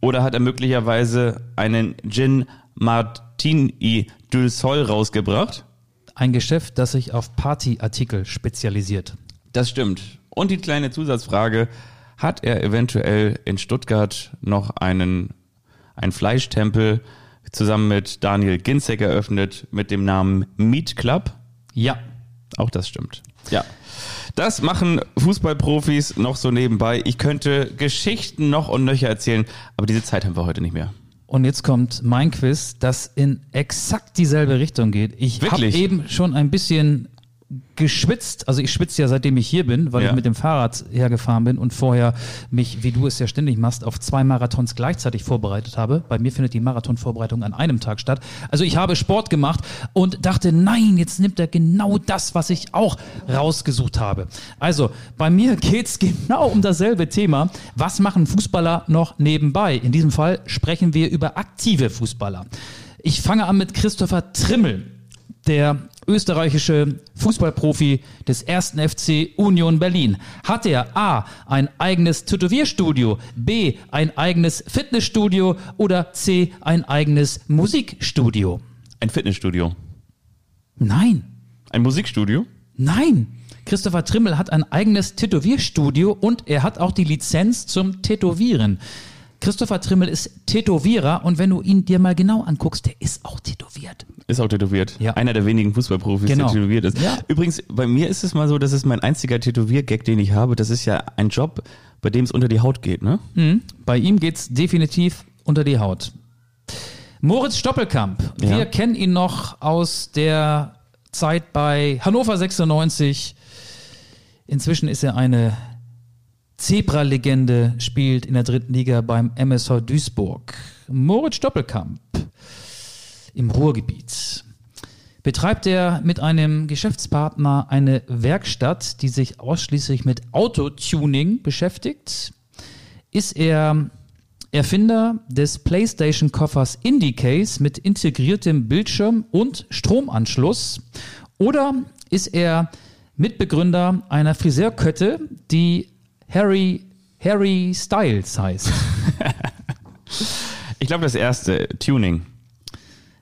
Oder hat er möglicherweise einen Gin Martini du Sol rausgebracht? Ein Geschäft, das sich auf Partyartikel spezialisiert. Das stimmt. Und die kleine Zusatzfrage, hat er eventuell in Stuttgart noch einen, einen Fleischtempel zusammen mit Daniel Ginzek eröffnet mit dem Namen Meat Club? Ja. Auch das stimmt. Ja. Das machen Fußballprofis noch so nebenbei. Ich könnte Geschichten noch und nöcher erzählen, aber diese Zeit haben wir heute nicht mehr. Und jetzt kommt mein Quiz, das in exakt dieselbe Richtung geht. Ich habe eben schon ein bisschen geschwitzt. Also ich schwitze ja seitdem ich hier bin, weil Ja. ich mit dem Fahrrad hergefahren bin und vorher mich, wie du es ja ständig machst, auf zwei Marathons gleichzeitig vorbereitet habe. Bei mir findet die Marathonvorbereitung an einem Tag statt. Also ich habe Sport gemacht und dachte, nein, jetzt nimmt er genau das, was ich auch rausgesucht habe. Also bei mir geht's genau um dasselbe Thema. Was machen Fußballer noch nebenbei? In diesem Fall sprechen wir über aktive Fußballer. Ich fange an mit Christopher Trimmel der österreichische Fußballprofi des ersten FC Union Berlin. Hat er A. ein eigenes Tätowierstudio, B. ein eigenes Fitnessstudio oder C. ein eigenes Musikstudio? Ein Fitnessstudio. Nein, Ein Musikstudio? nein. Christopher Trimmel hat ein eigenes Tätowierstudio und er hat auch die Lizenz zum Tätowieren. Christopher Trimmel ist Tätowierer und wenn du ihn dir mal genau anguckst, der ist auch tätowiert. Ist auch tätowiert. Ja. Einer der wenigen Fußballprofis, Genau. der tätowiert ist. Ja. Übrigens, bei mir ist es mal so, das ist mein einziger Tätowiergag, den ich habe. Das ist ja ein Job, bei dem es unter die Haut geht, ne? Mhm. Bei ihm geht's definitiv unter die Haut. Moritz Stoppelkamp, Ja. wir kennen ihn noch aus der Zeit bei Hannover 96. Inzwischen ist er eine Zebra-Legende, spielt in der dritten Liga beim MSV Duisburg. Moritz Stoppelkamp im Ruhrgebiet betreibt er mit einem Geschäftspartner eine Werkstatt, die sich ausschließlich mit Autotuning beschäftigt. Ist er Erfinder des PlayStation-Koffers IndyCase mit integriertem Bildschirm und Stromanschluss? Oder ist er Mitbegründer einer Friseurkette, die Harry, Harry Styles heißt? Ich glaube, das erste, Tuning.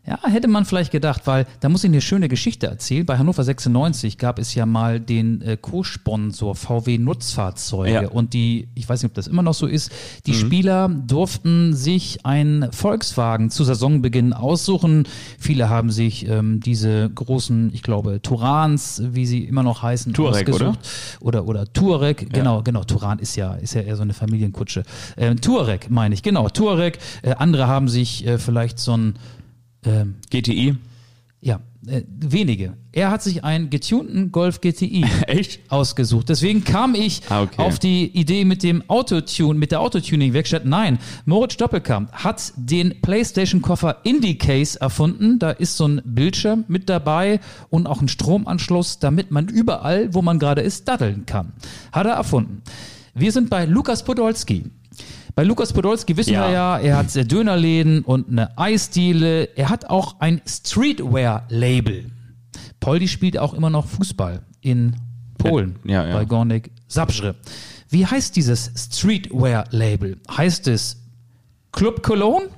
Ja, hätte man vielleicht gedacht, weil da muss ich eine schöne Geschichte erzählen. Bei Hannover 96 gab es ja mal den äh, Co-Sponsor VW Nutzfahrzeuge Ja. und die, ich weiß nicht, ob das immer noch so ist, die Spieler durften sich einen Volkswagen zu Saisonbeginn aussuchen. Viele haben sich ähm, diese großen, ich glaube, Turans, wie sie immer noch heißen, Touareg, ausgesucht. Oder, oder Touareg, genau, genau, Turan ist ja, ist ja eher so eine Familienkutsche. Ähm, Touareg meine ich, genau, Touareg. Äh, andere haben sich äh, vielleicht so ein ähm, GTI. ja, äh, wenige. Er hat sich einen getunten Golf GTI Echt? ausgesucht. Deswegen kam ich Ah, okay. auf die Idee mit dem Autotune, mit der Autotuning-Werkstatt. Nein, Moritz Doppelkamp hat den PlayStation-Koffer IndyCase erfunden. Da ist so ein Bildschirm mit dabei und auch ein Stromanschluss, damit man überall, wo man gerade ist, daddeln kann. Hat er erfunden. Wir sind bei Lukas Podolski. Bei Lukas Podolski wissen Ja. wir ja, er hat äh, Dönerläden und eine Eisdiele. Er hat auch ein Streetwear-Label. Poldi spielt auch immer noch Fußball in Polen Ja, ja. bei Gornik Zabrze. Wie heißt dieses Streetwear-Label? Heißt es Club Cologne?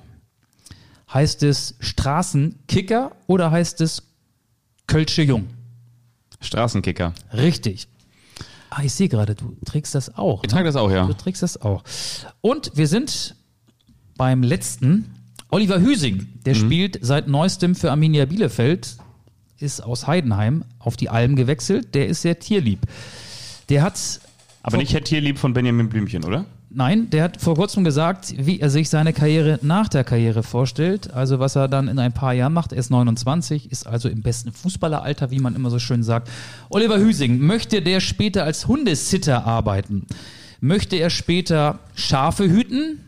Heißt es Straßenkicker oder heißt es Kölsche Jung? Straßenkicker. Richtig. Ah, ich sehe gerade, du trägst das auch. Ich trage das auch, ja. Du trägst das auch. Und wir sind beim letzten. Oliver Hüsing, der Mhm. spielt seit neuestem für Arminia Bielefeld, ist aus Heidenheim auf die Alm gewechselt. Der ist sehr tierlieb. Der hat, Aber nicht Herr Tierlieb von Benjamin Blümchen, oder? Nein, der hat vor kurzem gesagt, wie er sich seine Karriere nach der Karriere vorstellt. Also was er dann in ein paar Jahren macht. Er ist 29, ist also im besten Fußballeralter, wie man immer so schön sagt. Oliver Hüsing, möchte der später als Hundesitter arbeiten? Möchte er später Schafe hüten?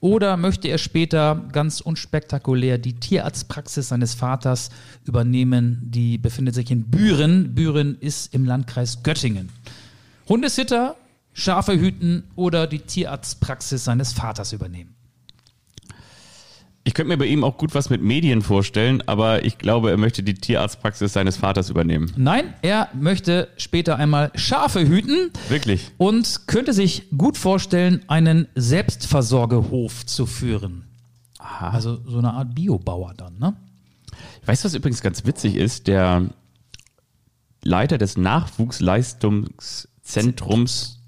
Oder möchte er später ganz unspektakulär die Tierarztpraxis seines Vaters übernehmen? Die befindet sich in Büren. Büren ist im Landkreis Göttingen. Hundesitter, Schafe hüten oder die Tierarztpraxis seines Vaters übernehmen. Ich könnte mir bei ihm auch gut was mit Medien vorstellen, aber ich glaube, er möchte die Tierarztpraxis seines Vaters übernehmen. Nein, er möchte später einmal Schafe hüten Wirklich? und könnte sich gut vorstellen, einen Selbstversorgehof zu führen. Also so eine Art Biobauer dann, ne? Weißt du, was übrigens ganz witzig ist? Der Leiter des Nachwuchsleistungszentrums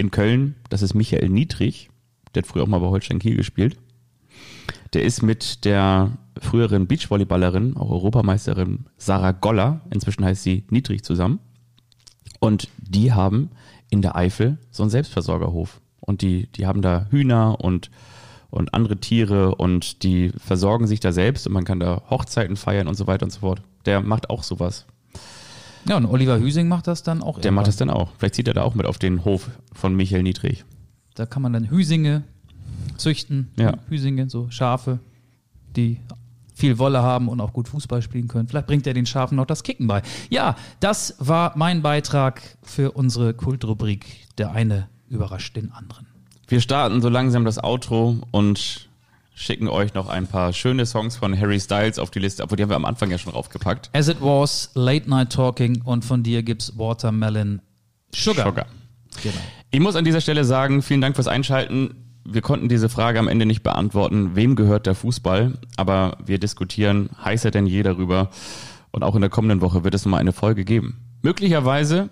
in Köln, das ist Michael Niedrig, der hat früher auch mal bei Holstein Kiel gespielt. Der ist mit der früheren Beachvolleyballerin, auch Europameisterin Sarah Goller, inzwischen heißt sie Niedrig zusammen. Und die haben in der Eifel so einen Selbstversorgerhof. Und die, die haben da Hühner und, und andere Tiere und die versorgen sich da selbst und man kann da Hochzeiten feiern und so weiter und so fort. Der macht auch sowas. Ja, und Oliver Hüsing macht das dann auch. Der macht das dann auch. Vielleicht zieht er da auch mit auf den Hof von Michael Niedrig. Da kann man dann Hüsinge züchten. Ja. Hüsinge, so Schafe, die viel Wolle haben und auch gut Fußball spielen können. Vielleicht bringt er den Schafen noch das Kicken bei. Ja, das war mein Beitrag für unsere Kultrubrik. Der eine überrascht den anderen. Wir starten so langsam das Outro und schicken euch noch ein paar schöne Songs von Harry Styles auf die Liste, obwohl die haben wir am Anfang ja schon draufgepackt. As It Was, Late Night Talking und von dir gibt's Watermelon Sugar. Sugar. Genau. Ich muss an dieser Stelle sagen, vielen Dank fürs Einschalten. Wir konnten diese Frage am Ende nicht beantworten, wem gehört der Fußball, aber wir diskutieren heißer denn je darüber und auch in der kommenden Woche wird es nochmal eine Folge geben. Möglicherweise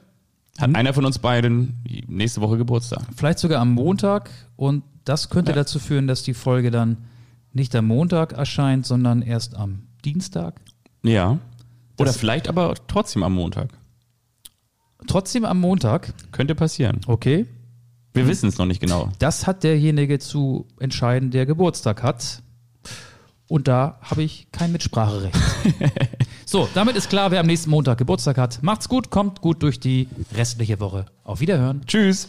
hat einer von uns beiden nächste Woche Geburtstag. Vielleicht sogar am Montag und Das könnte dazu führen, dass die Folge dann nicht am Montag erscheint, sondern erst am Dienstag. Ja. Oder Das- vielleicht aber trotzdem am Montag. Trotzdem am Montag. Könnte passieren. Okay. Wir wissen es noch nicht genau. Das hat derjenige zu entscheiden, der Geburtstag hat. Und da habe ich kein Mitspracherecht. so, damit ist klar, wer am nächsten Montag Geburtstag hat. Macht's gut, kommt gut durch die restliche Woche. Auf Wiederhören. Tschüss.